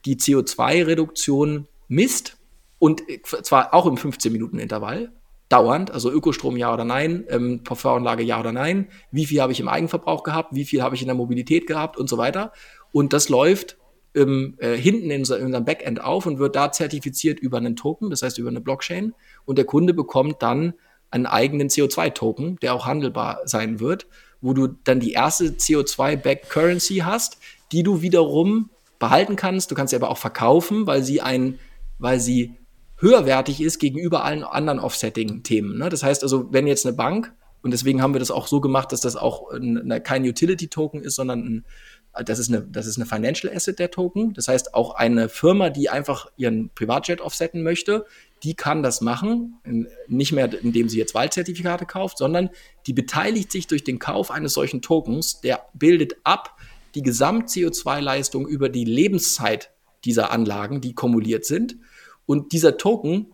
S1: die CO2-Reduktion misst und zwar auch im 15-Minuten-Intervall, dauernd, also Ökostrom ja oder nein, ähm, PV-Anlage ja oder nein, wie viel habe ich im Eigenverbrauch gehabt, wie viel habe ich in der Mobilität gehabt und so weiter. Und das läuft ähm, äh, hinten in, in unserem Backend auf und wird da zertifiziert über einen Token, das heißt über eine Blockchain. Und der Kunde bekommt dann einen eigenen CO2-Token, der auch handelbar sein wird, wo du dann die erste CO2-Back Currency hast, die du wiederum behalten kannst. Du kannst sie aber auch verkaufen, weil sie ein weil sie höherwertig ist gegenüber allen anderen Offsetting-Themen. Ne? Das heißt also, wenn jetzt eine Bank, und deswegen haben wir das auch so gemacht, dass das auch ein, kein Utility-Token ist, sondern ein, das ist eine, das ist eine Financial Asset, der Token. Das heißt, auch eine Firma, die einfach ihren Privatjet offsetten möchte, die kann das machen. Nicht mehr, indem sie jetzt Waldzertifikate kauft, sondern die beteiligt sich durch den Kauf eines solchen Tokens, der bildet ab die Gesamt-CO2-Leistung über die Lebenszeit dieser Anlagen, die kumuliert sind. Und dieser Token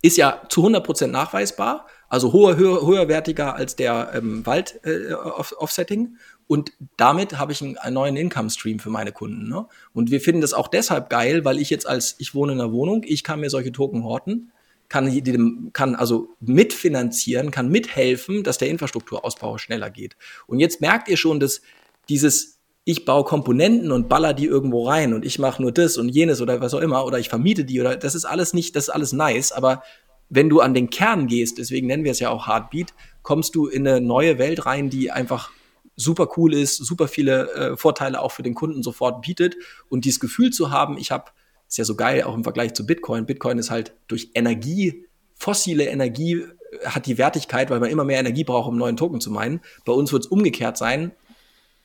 S1: ist ja zu 100% nachweisbar, also hoher, höher, höherwertiger als der ähm, Wald-Offsetting. Äh, und damit habe ich einen, neuen Income-Stream für meine Kunden. Ne? Und wir finden das auch deshalb geil, weil ich jetzt als, ich wohne in einer Wohnung, ich kann mir solche Token horten, kann, kann also mitfinanzieren, kann mithelfen, dass der Infrastrukturausbau schneller geht. Und jetzt merkt ihr schon, dass dieses, ich baue Komponenten und baller die irgendwo rein und ich mache nur das und jenes oder was auch immer oder ich vermiete die oder das ist alles nicht, das ist alles nice, aber wenn du an den Kern gehst, deswegen nennen wir es ja auch Heartbeat, kommst du in eine neue Welt rein, die einfach super cool ist, super viele äh, Vorteile auch für den Kunden sofort bietet und dieses Gefühl zu haben, ich habe, ist ja so geil auch im Vergleich zu Bitcoin. Bitcoin ist halt durch Energie, fossile Energie äh, hat die Wertigkeit, weil man immer mehr Energie braucht, um neuen Token zu meinen. Bei uns wird es umgekehrt sein.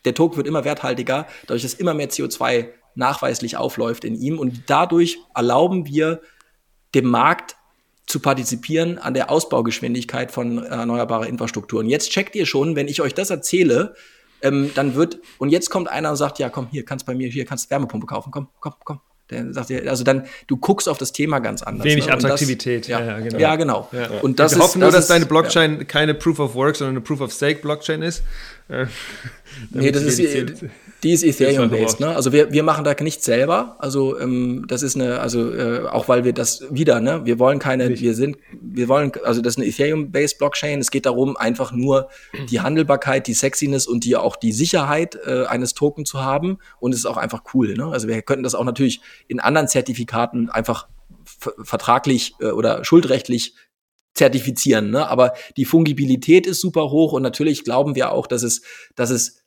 S1: Der Token wird immer werthaltiger, dadurch, dass immer mehr CO2 nachweislich aufläuft in ihm und dadurch erlauben wir dem Markt zu partizipieren an der Ausbaugeschwindigkeit von erneuerbarer Infrastruktur. Und jetzt checkt ihr schon, wenn ich euch das erzähle, ähm, dann wird, und jetzt kommt einer und sagt, ja, komm, hier kannst bei mir, hier kannst Wärmepumpe kaufen, komm, komm, komm. Der sagt dir, also dann, du guckst auf das Thema ganz anders.
S2: Wenig ne? Attraktivität.
S1: Das, ja, ja, genau. Ja, genau.
S2: Ja. Und das Wir ist, hoffen nur, dass deine Blockchain keine Proof of Work, sondern eine Proof of Stake Blockchain ist.
S1: Äh, nee, das ist, die ist Ethereum-based, ne? Also wir, wir machen da nichts selber. Also ähm, das ist eine, also äh, auch weil wir das wieder, ne? Wir wollen keine, Nicht. wir sind, wir wollen, also das ist eine Ethereum-based Blockchain. Es geht darum, einfach nur die Handelbarkeit, die Sexiness und die auch die Sicherheit äh, eines Token zu haben. Und es ist auch einfach cool, ne? Also wir könnten das auch natürlich in anderen Zertifikaten einfach vertraglich äh, oder schuldrechtlich zertifizieren, ne? Aber die Fungibilität ist super hoch und natürlich glauben wir auch, dass es, dass es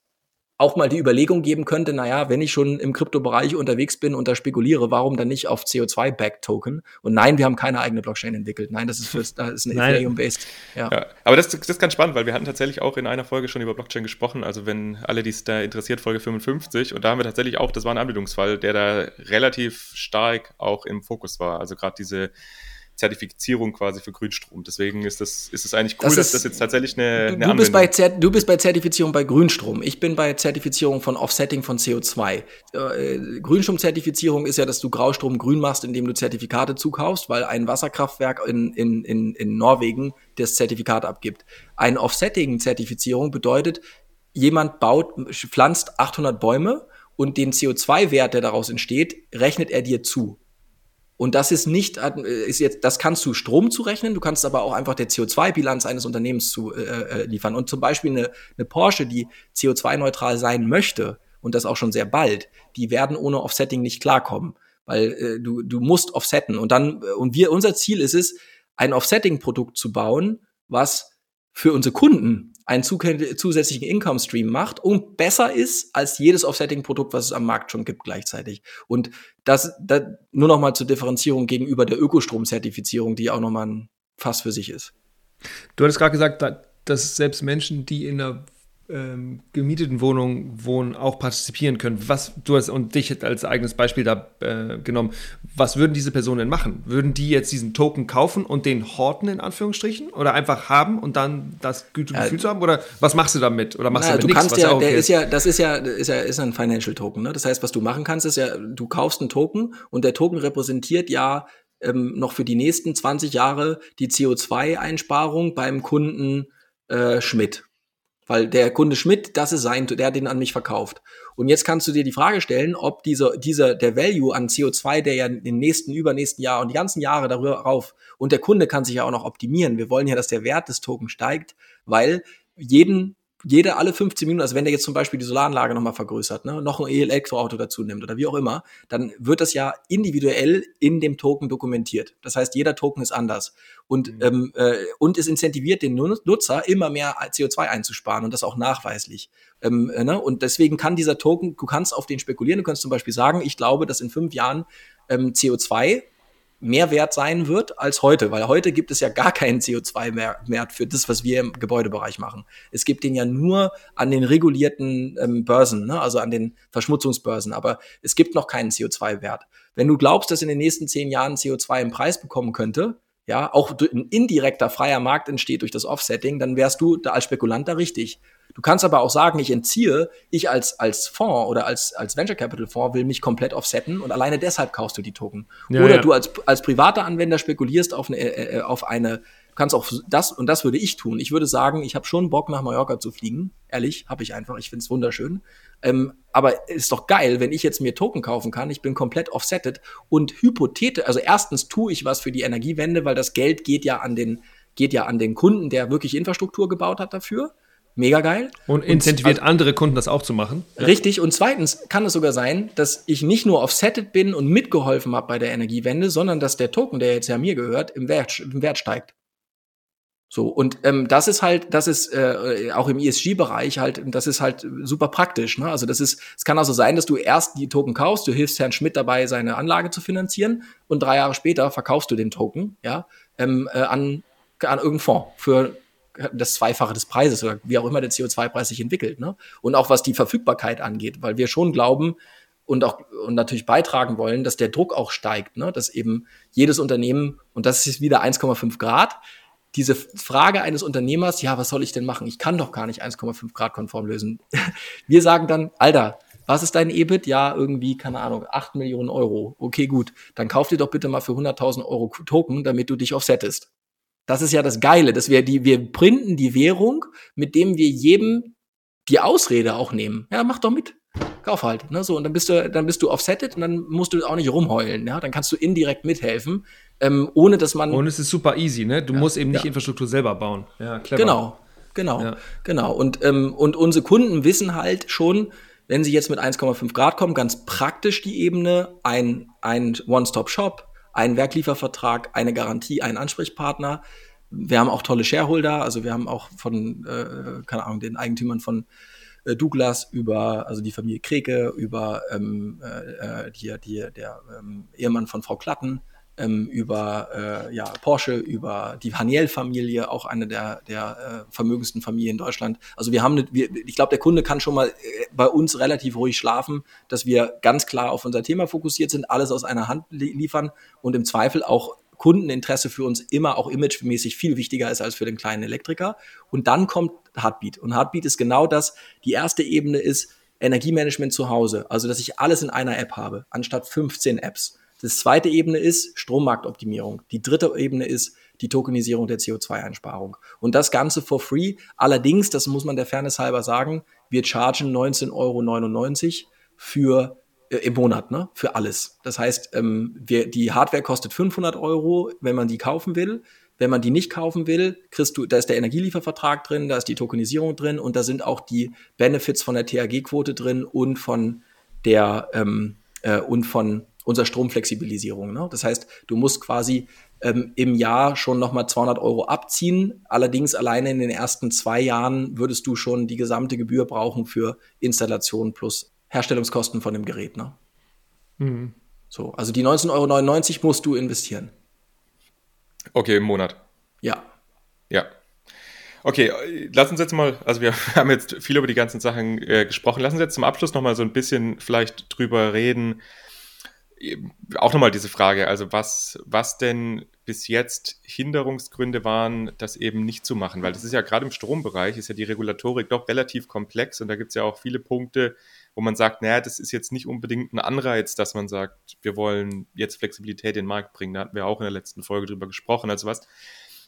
S1: auch mal die Überlegung geben könnte, naja, wenn ich schon im Kryptobereich unterwegs bin und da spekuliere, warum dann nicht auf CO2-Backed-Token? Und nein, wir haben keine eigene Blockchain entwickelt. Nein, das ist, für, das ist eine Ethereum-based.
S3: Ja. ja. aber das, das ist ganz spannend, weil wir hatten tatsächlich auch in einer Folge schon über Blockchain gesprochen. Also wenn alle, die es da interessiert, Folge 55. Und da haben wir tatsächlich auch, das war ein Anwendungsfall, der da relativ stark auch im Fokus war. Also gerade diese Zertifizierung quasi für Grünstrom. Deswegen ist das, ist es eigentlich cool, das ist, dass das jetzt tatsächlich eine,
S1: eine du, bist bei du bist bei Zertifizierung bei Grünstrom. Ich bin bei Zertifizierung von Offsetting von CO2. Äh, Grünstromzertifizierung ist ja, dass du Graustrom grün machst, indem du Zertifikate zukaufst, weil ein Wasserkraftwerk in, in, in, in Norwegen das Zertifikat abgibt. Ein Offsetting-Zertifizierung bedeutet, jemand baut, pflanzt 800 Bäume und den CO2-Wert, der daraus entsteht, rechnet er dir zu. Und das ist nicht, äh, ist jetzt, das kannst du Strom zurechnen, du kannst aber auch einfach der CO2-Bilanz eines Unternehmens zu äh, äh, liefern. Und zum Beispiel eine, eine Porsche, die CO2-neutral sein möchte, und das auch schon sehr bald, die werden ohne Offsetting nicht klarkommen. Weil äh, du, du musst offsetten. Und dann, äh, und wir, unser Ziel ist es, ein Offsetting-Produkt zu bauen, was für unsere Kunden einen zusätzlichen Income Stream macht und besser ist als jedes Offsetting-Produkt, was es am Markt schon gibt gleichzeitig. Und das, das nur noch mal zur Differenzierung gegenüber der Ökostrom-Zertifizierung, die auch noch mal ein Fass für sich ist.
S2: Du hattest gerade gesagt, dass selbst Menschen, die in einer ähm, gemieteten Wohnungen wohnen, auch partizipieren können. Was du hast und dich als eigenes Beispiel da äh, genommen. Was würden diese Personen denn machen? Würden die jetzt diesen Token kaufen und den horten in Anführungsstrichen oder einfach haben und dann das gute ja, Gefühl zu haben? Oder was machst du damit? Oder machst
S1: naja,
S2: du
S1: damit du nichts? Kannst ja, okay der ist ja, das ist ja, ist ja, ist ein Financial Token. Ne? Das heißt, was du machen kannst, ist ja, du kaufst einen Token und der Token repräsentiert ja ähm, noch für die nächsten 20 Jahre die CO2-Einsparung beim Kunden äh, Schmidt. Weil der Kunde Schmidt, das ist sein, der hat den an mich verkauft. Und jetzt kannst du dir die Frage stellen, ob dieser, dieser, der Value an CO2, der ja in den nächsten, übernächsten Jahr und die ganzen Jahre darauf, und der Kunde kann sich ja auch noch optimieren. Wir wollen ja, dass der Wert des Tokens steigt, weil jeden jeder alle 15 Minuten, also wenn der jetzt zum Beispiel die Solaranlage nochmal vergrößert, ne, noch ein Elektroauto dazu nimmt oder wie auch immer, dann wird das ja individuell in dem Token dokumentiert. Das heißt, jeder Token ist anders und mhm. ähm, äh, und es incentiviert den Nutzer immer mehr CO2 einzusparen und das auch nachweislich. Ähm, äh, ne? Und deswegen kann dieser Token, du kannst auf den spekulieren, du kannst zum Beispiel sagen, ich glaube, dass in fünf Jahren ähm, CO2 mehr wert sein wird als heute, weil heute gibt es ja gar keinen CO2-Wert für das, was wir im Gebäudebereich machen. Es gibt den ja nur an den regulierten ähm, Börsen, ne? also an den Verschmutzungsbörsen, aber es gibt noch keinen CO2-Wert. Wenn du glaubst, dass in den nächsten zehn Jahren CO2 im Preis bekommen könnte, ja, auch ein indirekter freier Markt entsteht durch das Offsetting, dann wärst du da als Spekulant da richtig. Du kannst aber auch sagen, ich entziehe, ich als, als Fonds oder als, als Venture Capital Fonds will mich komplett offsetten und alleine deshalb kaufst du die Token. Ja, oder ja. du als, als privater Anwender spekulierst auf eine, äh, äh auf eine kannst auch das, und das würde ich tun. Ich würde sagen, ich habe schon Bock, nach Mallorca zu fliegen. Ehrlich, habe ich einfach. Ich finde es wunderschön. Ähm, aber ist doch geil, wenn ich jetzt mir Token kaufen kann. Ich bin komplett offsetted und hypothetisch, also erstens tue ich was für die Energiewende, weil das Geld geht ja an den, geht ja an den Kunden, der wirklich Infrastruktur gebaut hat dafür. Mega geil.
S2: Und incentiviert und, also, andere Kunden, das auch zu machen.
S1: Richtig. Und zweitens kann es sogar sein, dass ich nicht nur offsetted bin und mitgeholfen habe bei der Energiewende, sondern dass der Token, der jetzt ja mir gehört, im Wert, im Wert steigt. So, und ähm, das ist halt, das ist äh, auch im ESG-Bereich halt, das ist halt super praktisch. Ne? Also das ist, es kann also sein, dass du erst die Token kaufst, du hilfst Herrn Schmidt dabei, seine Anlage zu finanzieren und drei Jahre später verkaufst du den Token, ja, ähm, äh, an, an irgendeinen Fonds für das Zweifache des Preises oder wie auch immer der CO2-Preis sich entwickelt. Ne? Und auch was die Verfügbarkeit angeht, weil wir schon glauben und auch und natürlich beitragen wollen, dass der Druck auch steigt, ne? dass eben jedes Unternehmen, und das ist wieder 1,5 Grad, diese Frage eines Unternehmers, ja, was soll ich denn machen? Ich kann doch gar nicht 1,5 Grad konform lösen. (laughs) Wir sagen dann, Alter, was ist dein EBIT? Ja, irgendwie, keine Ahnung, 8 Millionen Euro. Okay, gut. Dann kauf dir doch bitte mal für 100.000 Euro Token, damit du dich offsettest. Das ist ja das Geile, dass wir die, wir printen die Währung, mit dem wir jedem die Ausrede auch nehmen. Ja, mach doch mit. Kauf halt. Ne? So, und dann bist du, dann bist du offsetted und dann musst du auch nicht rumheulen. Ja? Dann kannst du indirekt mithelfen, ähm, ohne dass man.
S2: Und es ist super easy, ne? Du ja, musst eben nicht ja. Infrastruktur selber bauen.
S1: Ja, clever. Genau, genau, ja. genau. Und, ähm, und unsere Kunden wissen halt schon, wenn sie jetzt mit 1,5 Grad kommen, ganz praktisch die Ebene, ein, ein One-Stop-Shop, einen Werkliefervertrag, eine Garantie, einen Ansprechpartner. Wir haben auch tolle Shareholder, also wir haben auch von, äh, keine Ahnung, den Eigentümern von äh, Douglas über, also die Familie Kreke, über ähm, äh, die, die, der ähm, Ehemann von Frau Klatten, ähm, über äh, ja, Porsche, über die Haniel-Familie, auch eine der, der äh, vermögendsten Familien in Deutschland. Also wir haben, eine, wir, ich glaube, der Kunde kann schon mal äh, bei uns relativ ruhig schlafen, dass wir ganz klar auf unser Thema fokussiert sind, alles aus einer Hand li liefern und im Zweifel auch Kundeninteresse für uns immer auch imagemäßig viel wichtiger ist als für den kleinen Elektriker. Und dann kommt Heartbeat. Und Heartbeat ist genau das. Die erste Ebene ist Energiemanagement zu Hause. Also, dass ich alles in einer App habe, anstatt 15 Apps. Das zweite Ebene ist Strommarktoptimierung. Die dritte Ebene ist die Tokenisierung der CO2-Einsparung. Und das Ganze for free. Allerdings, das muss man der Fairness halber sagen, wir chargen 19,99 Euro für äh, im Monat, ne? Für alles. Das heißt, ähm, wir, die Hardware kostet 500 Euro, wenn man die kaufen will. Wenn man die nicht kaufen will, kriegst du, da ist der Energieliefervertrag drin, da ist die Tokenisierung drin und da sind auch die Benefits von der THG-Quote drin und von der ähm, äh, und von unserer Stromflexibilisierung. Ne? Das heißt, du musst quasi ähm, im Jahr schon nochmal 200 Euro abziehen. Allerdings alleine in den ersten zwei Jahren würdest du schon die gesamte Gebühr brauchen für Installation plus Herstellungskosten von dem Gerät. Ne? Mhm. So, also die 19,99 Euro musst du investieren.
S3: Okay, im Monat.
S1: Ja.
S3: Ja. Okay, lass uns jetzt mal, also wir (laughs) haben jetzt viel über die ganzen Sachen äh, gesprochen. Lass uns jetzt zum Abschluss nochmal so ein bisschen vielleicht drüber reden, auch nochmal diese Frage, also was, was denn bis jetzt Hinderungsgründe waren, das eben nicht zu machen, weil das ist ja gerade im Strombereich, ist ja die Regulatorik doch relativ komplex und da gibt es ja auch viele Punkte, wo man sagt, naja, das ist jetzt nicht unbedingt ein Anreiz, dass man sagt, wir wollen jetzt Flexibilität in den Markt bringen. Da hatten wir auch in der letzten Folge drüber gesprochen. Also was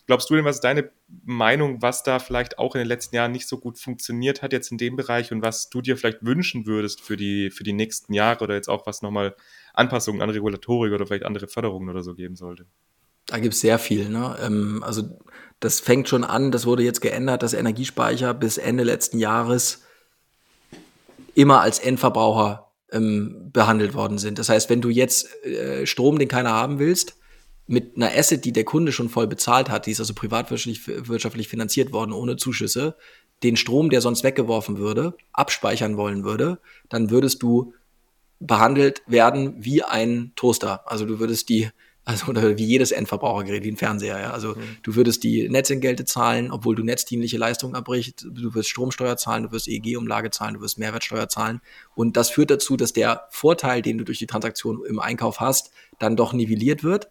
S3: glaubst du denn, was ist deine Meinung, was da vielleicht auch in den letzten Jahren nicht so gut funktioniert hat jetzt in dem Bereich und was du dir vielleicht wünschen würdest für die, für die nächsten Jahre oder jetzt auch was nochmal Anpassungen an Regulatorik oder vielleicht andere Förderungen oder so geben sollte?
S1: Da gibt es sehr viel. Ne? Ähm, also das fängt schon an, das wurde jetzt geändert, dass Energiespeicher bis Ende letzten Jahres immer als Endverbraucher ähm, behandelt worden sind. Das heißt, wenn du jetzt äh, Strom, den keiner haben willst, mit einer Asset, die der Kunde schon voll bezahlt hat, die ist also privatwirtschaftlich wirtschaftlich finanziert worden ohne Zuschüsse, den Strom, der sonst weggeworfen würde, abspeichern wollen würde, dann würdest du behandelt werden wie ein Toaster. Also du würdest die Also oder wie jedes Endverbrauchergerät, wie ein Fernseher. Ja. Also mhm. du würdest die Netzentgelte zahlen, obwohl du netzdienliche Leistungen abbrichst. Du wirst Stromsteuer zahlen, du wirst EEG-Umlage zahlen, du wirst Mehrwertsteuer zahlen. Und das führt dazu, dass der Vorteil, den du durch die Transaktion im Einkauf hast, dann doch nivelliert wird.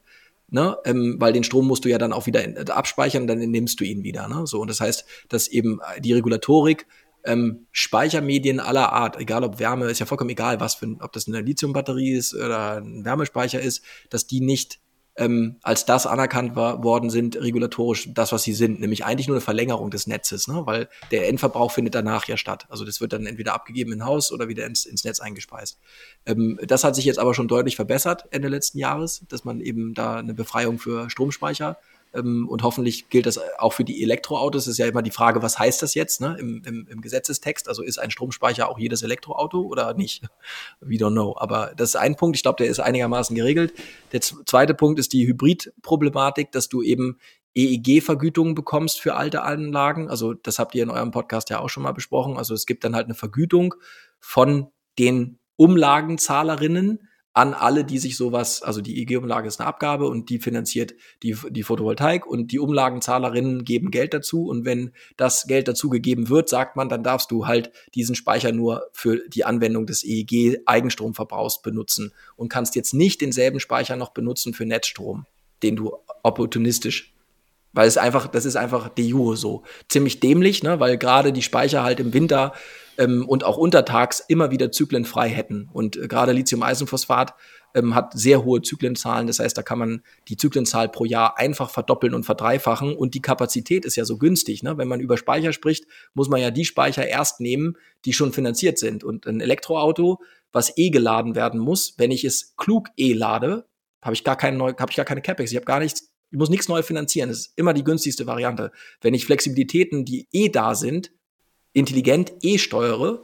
S1: Ne? Ähm, weil den Strom musst du ja dann auch wieder in, abspeichern, dann nimmst du ihn wieder. Ne? So, und das heißt, dass eben die Regulatorik ähm, Speichermedien aller Art, egal ob Wärme, ist ja vollkommen egal, was für, ob das eine Lithiumbatterie ist oder ein Wärmespeicher ist, dass die nicht ähm, als das anerkannt war, worden sind, regulatorisch das, was sie sind, nämlich eigentlich nur eine Verlängerung des Netzes, ne? weil der Endverbrauch findet danach ja statt. Also das wird dann entweder abgegeben in Haus oder wieder ins, ins Netz eingespeist. Ähm, das hat sich jetzt aber schon deutlich verbessert Ende letzten Jahres, dass man eben da eine Befreiung für Stromspeicher ähm, und hoffentlich gilt das auch für die Elektroautos. Es ist ja immer die Frage, was heißt das jetzt ne? Im, im, im Gesetzestext? Also ist ein Stromspeicher auch jedes Elektroauto oder nicht? (laughs) We don't know. Aber das ist ein Punkt. Ich glaube, der ist einigermaßen geregelt. Der zweite Punkt ist die Hybridproblematik, dass du eben EEG-Vergütungen bekommst für alte Anlagen. Also das habt ihr in eurem Podcast ja auch schon mal besprochen. Also es gibt dann halt eine Vergütung von den Umlagenzahlerinnen an alle, die sich sowas, also die EG-Umlage ist eine Abgabe und die finanziert die, die Photovoltaik und die Umlagenzahlerinnen geben Geld dazu und wenn das Geld dazu gegeben wird, sagt man, dann darfst du halt diesen Speicher nur für die Anwendung des EEG-Eigenstromverbrauchs benutzen und kannst jetzt nicht denselben Speicher noch benutzen für Netzstrom, den du opportunistisch weil es einfach, das ist einfach de jure so. Ziemlich dämlich, ne? weil gerade die Speicher halt im Winter ähm, und auch untertags immer wieder Zyklen frei hätten. Und äh, gerade Lithium-Eisenphosphat ähm, hat sehr hohe Zyklenzahlen. Das heißt, da kann man die Zyklenzahl pro Jahr einfach verdoppeln und verdreifachen. Und die Kapazität ist ja so günstig. Ne? Wenn man über Speicher spricht, muss man ja die Speicher erst nehmen, die schon finanziert sind. Und ein Elektroauto, was eh geladen werden muss, wenn ich es klug eh lade, habe ich gar keine habe ich gar keine Capex. Ich habe gar nichts ich muss nichts neu finanzieren. Das ist immer die günstigste Variante. Wenn ich Flexibilitäten, die eh da sind, intelligent eh steuere,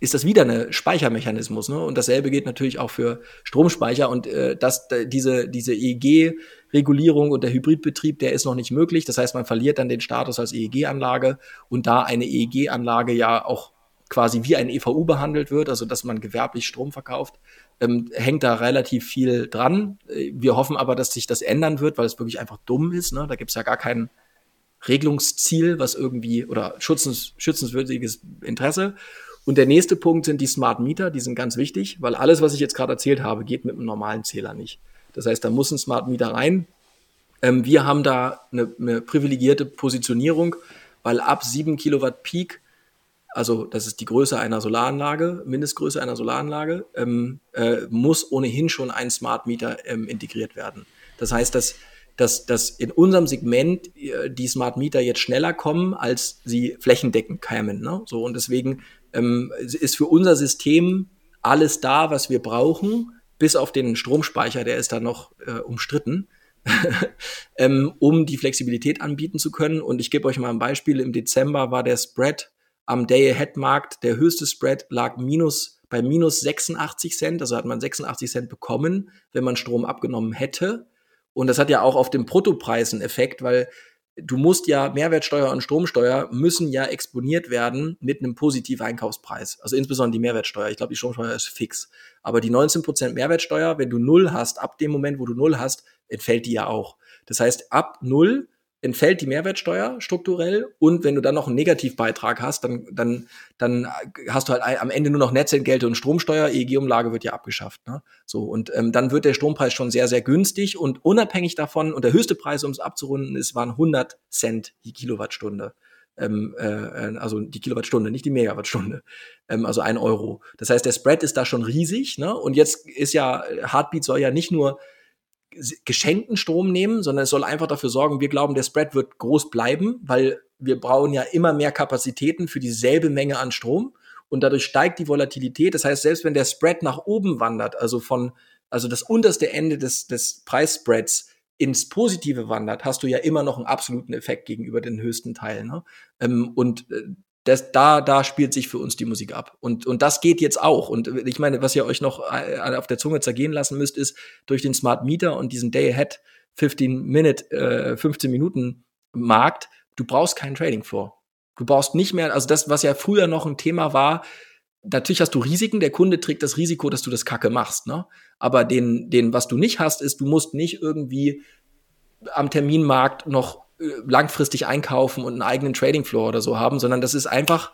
S1: ist das wieder ein Speichermechanismus. Ne? Und dasselbe geht natürlich auch für Stromspeicher. Und äh, das, diese, diese EEG-Regulierung und der Hybridbetrieb, der ist noch nicht möglich. Das heißt, man verliert dann den Status als EEG-Anlage und da eine EEG-Anlage ja auch quasi wie ein EVU behandelt wird, also dass man gewerblich Strom verkauft, ähm, hängt da relativ viel dran. Wir hoffen aber, dass sich das ändern wird, weil es wirklich einfach dumm ist. Ne? Da gibt es ja gar kein Regelungsziel, was irgendwie oder schützens, schützenswürdiges Interesse. Und der nächste Punkt sind die Smart Meter, die sind ganz wichtig, weil alles, was ich jetzt gerade erzählt habe, geht mit einem normalen Zähler nicht. Das heißt, da muss ein Smart Meter rein. Ähm, wir haben da eine, eine privilegierte Positionierung, weil ab 7 Kilowatt Peak also das ist die Größe einer Solaranlage, Mindestgröße einer Solaranlage, ähm, äh, muss ohnehin schon ein Smart Meter ähm, integriert werden. Das heißt, dass, dass, dass in unserem Segment äh, die Smart Meter jetzt schneller kommen, als sie flächendeckend kämen. Ne? So, und deswegen ähm, ist für unser System alles da, was wir brauchen, bis auf den Stromspeicher, der ist da noch äh, umstritten. (laughs) ähm, um die Flexibilität anbieten zu können. Und ich gebe euch mal ein Beispiel. Im Dezember war der Spread am Day-Ahead-Markt, der höchste Spread lag minus, bei minus 86 Cent, also hat man 86 Cent bekommen, wenn man Strom abgenommen hätte. Und das hat ja auch auf dem Bruttopreis einen Effekt, weil du musst ja Mehrwertsteuer und Stromsteuer müssen ja exponiert werden mit einem positiven Einkaufspreis. Also insbesondere die Mehrwertsteuer. Ich glaube, die Stromsteuer ist fix. Aber die 19% Mehrwertsteuer, wenn du null hast, ab dem Moment, wo du null hast, entfällt die ja auch. Das heißt, ab null entfällt die Mehrwertsteuer strukturell und wenn du dann noch einen Negativbeitrag hast, dann, dann, dann hast du halt am Ende nur noch Netzentgelte und Stromsteuer, EEG-Umlage wird ja abgeschafft. Ne? So, und ähm, dann wird der Strompreis schon sehr, sehr günstig und unabhängig davon, und der höchste Preis, um es abzurunden, ist, waren 100 Cent die Kilowattstunde. Ähm, äh, also die Kilowattstunde, nicht die Megawattstunde, ähm, also ein Euro. Das heißt, der Spread ist da schon riesig, ne? Und jetzt ist ja, Heartbeat soll ja nicht nur geschenkten Strom nehmen, sondern es soll einfach dafür sorgen, wir glauben, der Spread wird groß bleiben, weil wir brauchen ja immer mehr Kapazitäten für dieselbe Menge an Strom und dadurch steigt die Volatilität. Das heißt, selbst wenn der Spread nach oben wandert, also von, also das unterste Ende des, des Preisspreads ins Positive wandert, hast du ja immer noch einen absoluten Effekt gegenüber den höchsten Teilen. Ne? Ähm, und äh, das, da, da spielt sich für uns die Musik ab. Und, und das geht jetzt auch. Und ich meine, was ihr euch noch äh, auf der Zunge zergehen lassen müsst, ist durch den Smart Meter und diesen Day Ahead 15 Minute, äh, 15 Minuten Markt, du brauchst keinen Trading Floor. Du brauchst nicht mehr, also das, was ja früher noch ein Thema war, natürlich hast du Risiken, der Kunde trägt das Risiko, dass du das Kacke machst, ne? Aber den, den, was du nicht hast, ist, du musst nicht irgendwie am Terminmarkt noch langfristig einkaufen und einen eigenen Trading Floor oder so haben, sondern das ist einfach,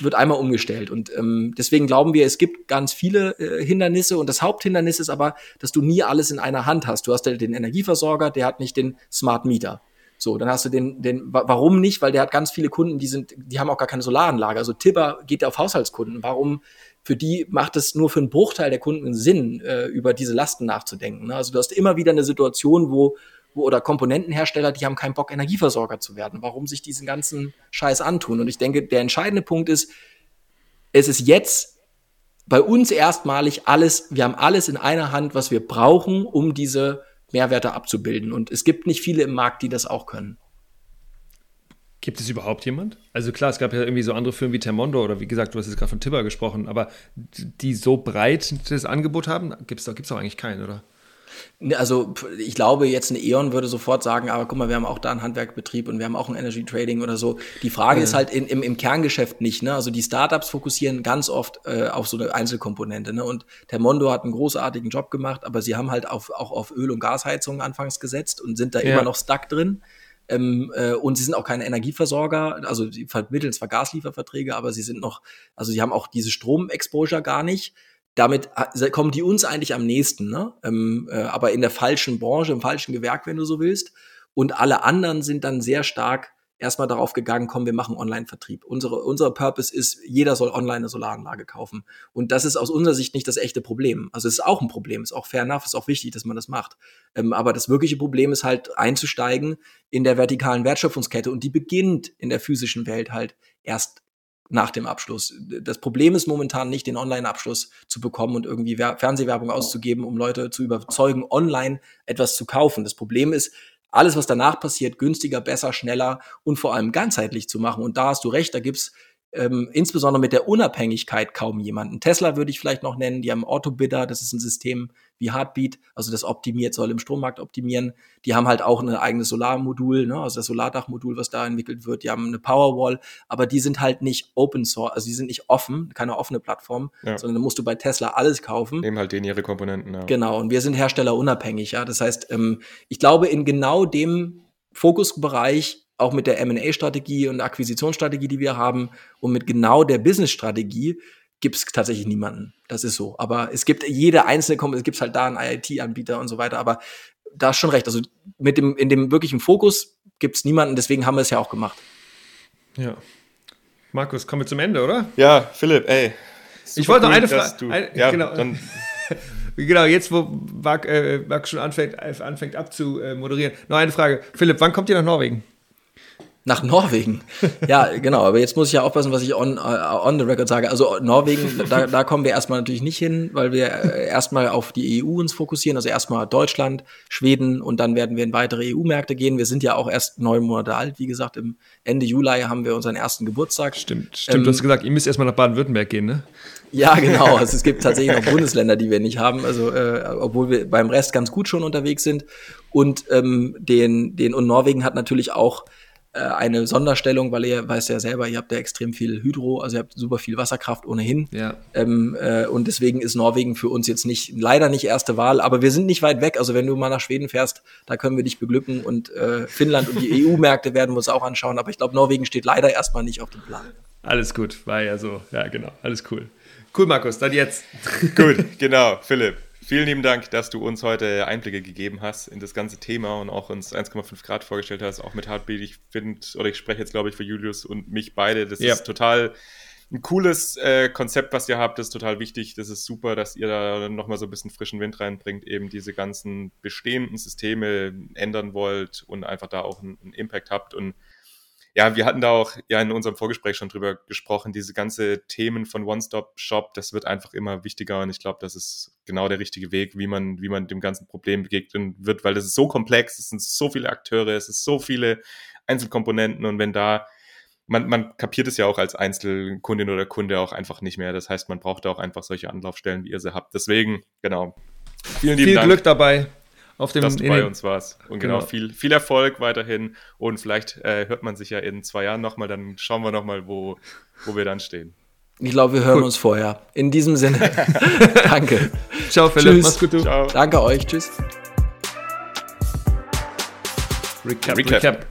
S1: wird einmal umgestellt. Und ähm, deswegen glauben wir, es gibt ganz viele äh, Hindernisse und das Haupthindernis ist aber, dass du nie alles in einer Hand hast. Du hast halt den Energieversorger, der hat nicht den Smart Meter. So, dann hast du den, den, warum nicht? Weil der hat ganz viele Kunden, die sind, die haben auch gar keine Solaranlage. Also Tipper geht ja auf Haushaltskunden. Warum? Für die macht es nur für einen Bruchteil der Kunden Sinn, äh, über diese Lasten nachzudenken. Ne? Also du hast immer wieder eine Situation, wo oder Komponentenhersteller, die haben keinen Bock, Energieversorger zu werden. Warum sich diesen ganzen Scheiß antun? Und ich denke, der entscheidende Punkt ist, es ist jetzt bei uns erstmalig alles, wir haben alles in einer Hand, was wir brauchen, um diese Mehrwerte abzubilden. Und es gibt nicht viele im Markt, die das auch können.
S2: Gibt es überhaupt jemand? Also klar, es gab ja irgendwie so andere Firmen wie Termondo oder wie gesagt, du hast jetzt gerade von Tibber gesprochen, aber die so breit das Angebot haben, gibt es gibt's auch eigentlich keinen, oder?
S1: Ne, also ich glaube, jetzt eine E.ON würde sofort sagen, aber guck mal, wir haben auch da einen Handwerkbetrieb und wir haben auch ein Energy Trading oder so. Die Frage ja. ist halt in, im, im Kerngeschäft nicht. Ne? Also die Startups fokussieren ganz oft äh, auf so eine Einzelkomponente. Ne? Und Termondo hat einen großartigen Job gemacht, aber sie haben halt auf, auch auf Öl- und Gasheizungen anfangs gesetzt und sind da ja. immer noch stuck drin. Ähm, äh, und sie sind auch keine Energieversorger, also sie vermitteln zwar Gaslieferverträge, aber sie sind noch, also sie haben auch diese Stromexposure gar nicht damit äh, kommen die uns eigentlich am nächsten, ne? Ähm, äh, aber in der falschen Branche, im falschen Gewerk, wenn du so willst. Und alle anderen sind dann sehr stark erstmal darauf gegangen, komm, wir machen Online-Vertrieb. Unsere, unser Purpose ist, jeder soll online eine Solaranlage kaufen. Und das ist aus unserer Sicht nicht das echte Problem. Also es ist auch ein Problem, ist auch fair enough, ist auch wichtig, dass man das macht. Ähm, aber das wirkliche Problem ist halt einzusteigen in der vertikalen Wertschöpfungskette und die beginnt in der physischen Welt halt erst nach dem Abschluss. Das Problem ist momentan nicht, den Online-Abschluss zu bekommen und irgendwie Fernsehwerbung auszugeben, um Leute zu überzeugen, online etwas zu kaufen. Das Problem ist, alles, was danach passiert, günstiger, besser, schneller und vor allem ganzheitlich zu machen. Und da hast du recht, da gibt's ähm, insbesondere mit der Unabhängigkeit kaum jemanden. Tesla würde ich vielleicht noch nennen, die haben Autobidder, das ist ein System wie Heartbeat, also das optimiert, soll im Strommarkt optimieren. Die haben halt auch ein eigenes Solarmodul, ne, also das Solardachmodul, was da entwickelt wird. Die haben eine Powerwall, aber die sind halt nicht Open Source, also die sind nicht offen, keine offene Plattform, ja. sondern da musst du bei Tesla alles kaufen.
S3: Nehmen halt denen ihre Komponenten. Ja.
S1: Genau, und wir sind herstellerunabhängig, ja. Das heißt, ähm, ich glaube, in genau dem Fokusbereich auch mit der M&A-Strategie und Akquisitionsstrategie, die wir haben und mit genau der Business-Strategie gibt es tatsächlich niemanden. Das ist so. Aber es gibt jede einzelne Kompanie, es gibt halt da einen IIT-Anbieter und so weiter. Aber da ist schon recht. Also mit dem, in dem wirklichen Fokus gibt es niemanden, deswegen haben wir es ja auch gemacht.
S2: Ja. Markus, kommen wir zum Ende, oder?
S3: Ja, Philipp, ey.
S2: Ich wollte noch eine Frage. Ja, genau. Dann (laughs) genau, jetzt, wo Marc, äh, Marc schon anfängt, anfängt abzumoderieren. Noch eine Frage. Philipp, wann kommt ihr nach Norwegen?
S1: Nach Norwegen. Ja, genau. Aber jetzt muss ich ja aufpassen, was ich on, uh, on the record sage. Also Norwegen, da, da kommen wir erstmal natürlich nicht hin, weil wir äh, erstmal auf die EU uns fokussieren. Also erstmal Deutschland, Schweden und dann werden wir in weitere EU-Märkte gehen. Wir sind ja auch erst neun Monate alt. Wie gesagt, im Ende Juli haben wir unseren ersten Geburtstag.
S2: Stimmt, stimmt. Ähm, du hast gesagt, ihr müsst erstmal nach Baden-Württemberg gehen, ne?
S1: Ja, genau. Also es gibt tatsächlich noch Bundesländer, die wir nicht haben. Also äh, obwohl wir beim Rest ganz gut schon unterwegs sind. Und ähm, den, den und Norwegen hat natürlich auch äh, eine Sonderstellung, weil ihr weißt ja selber, ihr habt ja extrem viel Hydro, also ihr habt super viel Wasserkraft ohnehin. Ja. Ähm, äh, und deswegen ist Norwegen für uns jetzt nicht, leider nicht erste Wahl, aber wir sind nicht weit weg. Also wenn du mal nach Schweden fährst, da können wir dich beglücken und äh, Finnland und die (laughs) EU-Märkte werden wir uns auch anschauen. Aber ich glaube, Norwegen steht leider erstmal nicht auf dem Plan.
S2: Alles gut, war ja so. Ja, genau, alles cool. Cool, Markus, dann jetzt.
S3: gut, (laughs) genau, Philipp. Vielen lieben Dank, dass du uns heute Einblicke gegeben hast in das ganze Thema und auch uns 1,5 Grad vorgestellt hast, auch mit Heartbeat. Ich finde, oder ich spreche jetzt, glaube ich, für Julius und mich beide. Das ja. ist total ein cooles äh, Konzept, was ihr habt. Das ist total wichtig. Das ist super, dass ihr da nochmal so ein bisschen frischen Wind reinbringt, eben diese ganzen bestehenden Systeme ändern wollt und einfach da auch einen, einen Impact habt. Und ja, wir hatten da auch ja in unserem Vorgespräch schon drüber gesprochen, diese ganze Themen von One-Stop-Shop, das wird einfach immer wichtiger und ich glaube, das ist genau der richtige Weg, wie man, wie man dem ganzen Problem begegnen wird, weil das ist so komplex, es sind so viele Akteure, es ist so viele Einzelkomponenten und wenn da man, man kapiert es ja auch als Einzelkundin oder Kunde auch einfach nicht mehr. Das heißt, man braucht da auch einfach solche Anlaufstellen, wie ihr sie habt. Deswegen, genau.
S2: Vielen lieben Viel Dank. Glück dabei
S3: auf dem, dass du bei uns warst. Und genau, genau, viel, viel Erfolg weiterhin. Und vielleicht äh, hört man sich ja in zwei Jahren nochmal, dann schauen wir nochmal, wo, wo wir dann stehen.
S1: Ich glaube, wir hören cool. uns vorher. In diesem Sinne, (laughs) danke.
S2: Ciao, Philipp. Tschüss. Mach's gut, du. Ciao.
S1: Danke euch. Tschüss.
S2: Recap, Recap. Recap.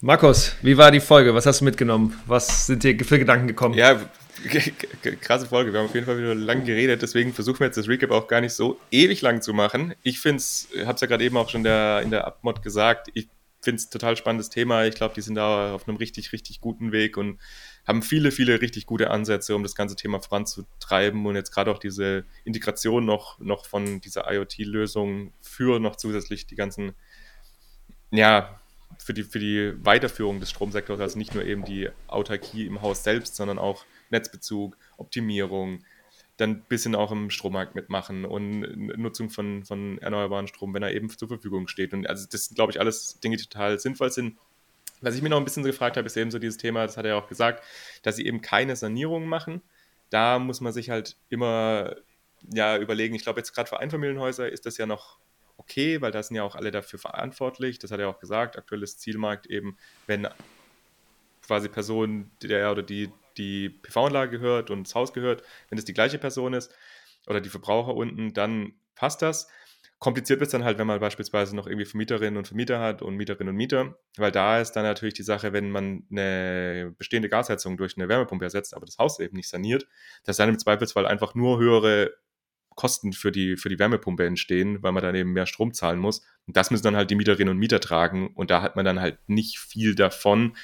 S2: Markus, wie war die Folge? Was hast du mitgenommen? Was sind dir für Gedanken gekommen?
S3: Ja, (laughs) krasse Folge. Wir haben auf jeden Fall wieder lang geredet, deswegen versuchen wir jetzt das Recap auch gar nicht so ewig lang zu machen. Ich finde es, habe es ja gerade eben auch schon der, in der Abmod gesagt, ich finde es total spannendes Thema. Ich glaube, die sind da auf einem richtig, richtig guten Weg und haben viele, viele richtig gute Ansätze, um das ganze Thema voranzutreiben und jetzt gerade auch diese Integration noch, noch von dieser IoT-Lösung für noch zusätzlich die ganzen, ja, für die, für die Weiterführung des Stromsektors, also nicht nur eben die Autarkie im Haus selbst, sondern auch Netzbezug, Optimierung, dann ein bisschen auch im Strommarkt mitmachen und Nutzung von, von erneuerbaren Strom, wenn er eben zur Verfügung steht. Und also das sind, glaube ich, alles Dinge, die total sinnvoll sind. Was ich mir noch ein bisschen so gefragt habe, ist eben so dieses Thema, das hat er ja auch gesagt, dass sie eben keine Sanierung machen. Da muss man sich halt immer ja, überlegen, ich glaube jetzt gerade für Einfamilienhäuser ist das ja noch okay, weil da sind ja auch alle dafür verantwortlich. Das hat er auch gesagt, aktuelles Zielmarkt eben, wenn quasi Person, der oder die die PV-Anlage gehört und das Haus gehört, wenn es die gleiche Person ist oder die Verbraucher unten, dann passt das. Kompliziert wird es dann halt, wenn man beispielsweise noch irgendwie Vermieterinnen und Vermieter hat und Mieterinnen und Mieter, weil da ist dann natürlich die Sache, wenn man eine bestehende Gasheizung durch eine Wärmepumpe ersetzt, aber das Haus eben nicht saniert, dass dann im Zweifelsfall einfach nur höhere Kosten für die, für die Wärmepumpe entstehen, weil man dann eben mehr Strom zahlen muss. Und das müssen dann halt die Mieterinnen und Mieter tragen und da hat man dann halt nicht viel davon,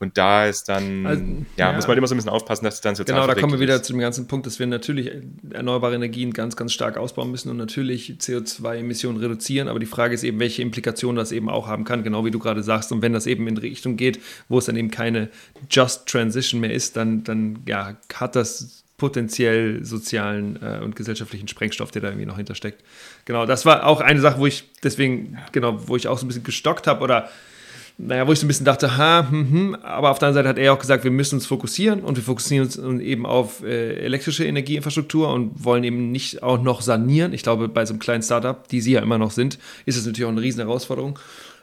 S3: und da ist dann, also, ja, ja, muss man immer so ein bisschen aufpassen, dass es dann
S2: sozial Genau, da kommen wir wieder ist. zu dem ganzen Punkt, dass wir natürlich erneuerbare Energien ganz, ganz stark ausbauen müssen und natürlich CO2-Emissionen reduzieren. Aber die Frage ist eben, welche Implikationen das eben auch haben kann, genau wie du gerade sagst. Und wenn das eben in Richtung geht, wo es dann eben keine Just Transition mehr ist, dann, dann ja, hat das potenziell sozialen äh, und gesellschaftlichen Sprengstoff, der da irgendwie noch hintersteckt. Genau, das war auch eine Sache, wo ich deswegen, genau, wo ich auch so ein bisschen gestockt habe oder naja, wo ich so ein bisschen dachte, ha, hm, hm, aber auf der anderen Seite hat er auch gesagt, wir müssen uns fokussieren und wir fokussieren uns eben auf äh, elektrische Energieinfrastruktur und wollen eben nicht auch noch sanieren. Ich glaube, bei so einem kleinen Startup, die sie ja immer noch sind, ist es natürlich auch eine riesen Herausforderung.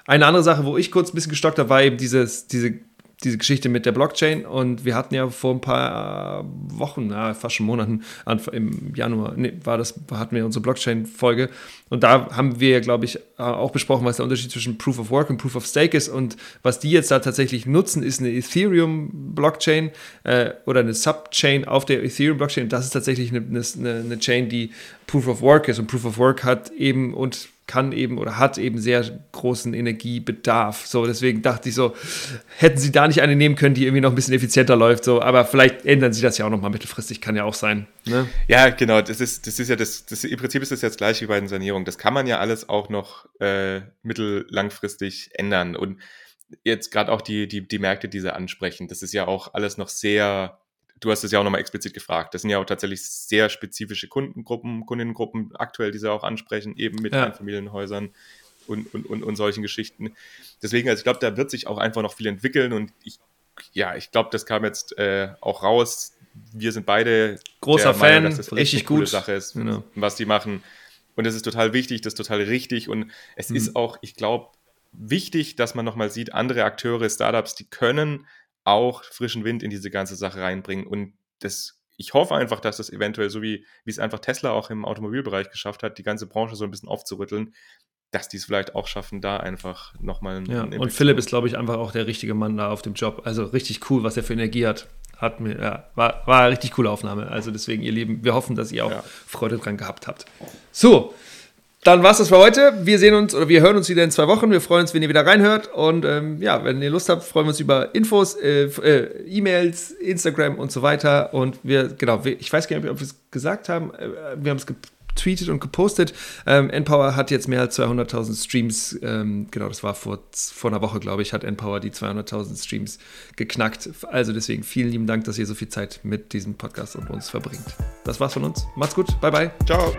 S2: Eine andere Sache, wo ich kurz ein bisschen gestockt habe, war eben dieses, diese diese Geschichte mit der Blockchain und wir hatten ja vor ein paar Wochen, ja, fast schon Monaten, im Januar, nee, war das, hatten wir unsere Blockchain-Folge und da haben wir, glaube ich, auch besprochen, was der Unterschied zwischen Proof of Work und Proof of Stake ist und was die jetzt da tatsächlich nutzen, ist eine Ethereum-Blockchain äh, oder eine Subchain auf der Ethereum-Blockchain. Das ist tatsächlich eine, eine, eine Chain, die Proof of Work ist und Proof of Work hat eben und kann eben oder hat eben sehr großen Energiebedarf. So, deswegen dachte ich so, hätten sie da nicht eine nehmen können, die irgendwie noch ein bisschen effizienter läuft. So, aber vielleicht ändern sie das ja auch noch mal mittelfristig, kann ja auch sein. Ne?
S3: Ja, genau. Das ist, das ist ja das, das, im Prinzip ist das jetzt gleich wie bei den Sanierungen. Das kann man ja alles auch noch äh, mittellangfristig ändern. Und jetzt gerade auch die, die, die Märkte, die sie ansprechen, das ist ja auch alles noch sehr du hast es ja auch nochmal explizit gefragt. Das sind ja auch tatsächlich sehr spezifische Kundengruppen, Kundinnengruppen aktuell, die sie auch ansprechen, eben mit ja. Familienhäusern und, und, und, und solchen Geschichten. Deswegen, also ich glaube, da wird sich auch einfach noch viel entwickeln und ich, ja, ich glaube, das kam jetzt äh, auch raus. Wir sind beide
S2: großer Fan, Meinung, dass das
S3: richtig coole Sache ist, genau. was die machen. Und das ist total wichtig, das ist total richtig und es mhm. ist auch, ich glaube, wichtig, dass man nochmal sieht, andere Akteure, Startups, die können auch frischen Wind in diese ganze Sache reinbringen. Und das, ich hoffe einfach, dass das eventuell, so wie, wie es einfach Tesla auch im Automobilbereich geschafft hat, die ganze Branche so ein bisschen aufzurütteln, dass die es vielleicht auch schaffen, da einfach nochmal einen,
S2: ja, Und Philipp ist, glaube ich, einfach auch der richtige Mann da auf dem Job. Also richtig cool, was er für Energie hat. Hat mir, ja, war, war eine richtig coole Aufnahme. Also deswegen, ihr Lieben, wir hoffen, dass ihr auch ja. Freude dran gehabt habt. So, dann war es das für heute. Wir sehen uns oder wir hören uns wieder in zwei Wochen. Wir freuen uns, wenn ihr wieder reinhört. Und ähm, ja, wenn ihr Lust habt, freuen wir uns über Infos, äh, äh, E-Mails, Instagram und so weiter. Und wir, genau, ich weiß gar nicht, ob wir es gesagt haben. Äh, wir haben es getweetet und gepostet. Ähm, Npower hat jetzt mehr als 200.000 Streams. Ähm, genau, das war vor, vor einer Woche, glaube ich, hat Npower die 200.000 Streams geknackt. Also deswegen vielen lieben Dank, dass ihr so viel Zeit mit diesem Podcast und uns verbringt. Das war's von uns. Macht's gut. Bye, bye.
S3: Ciao.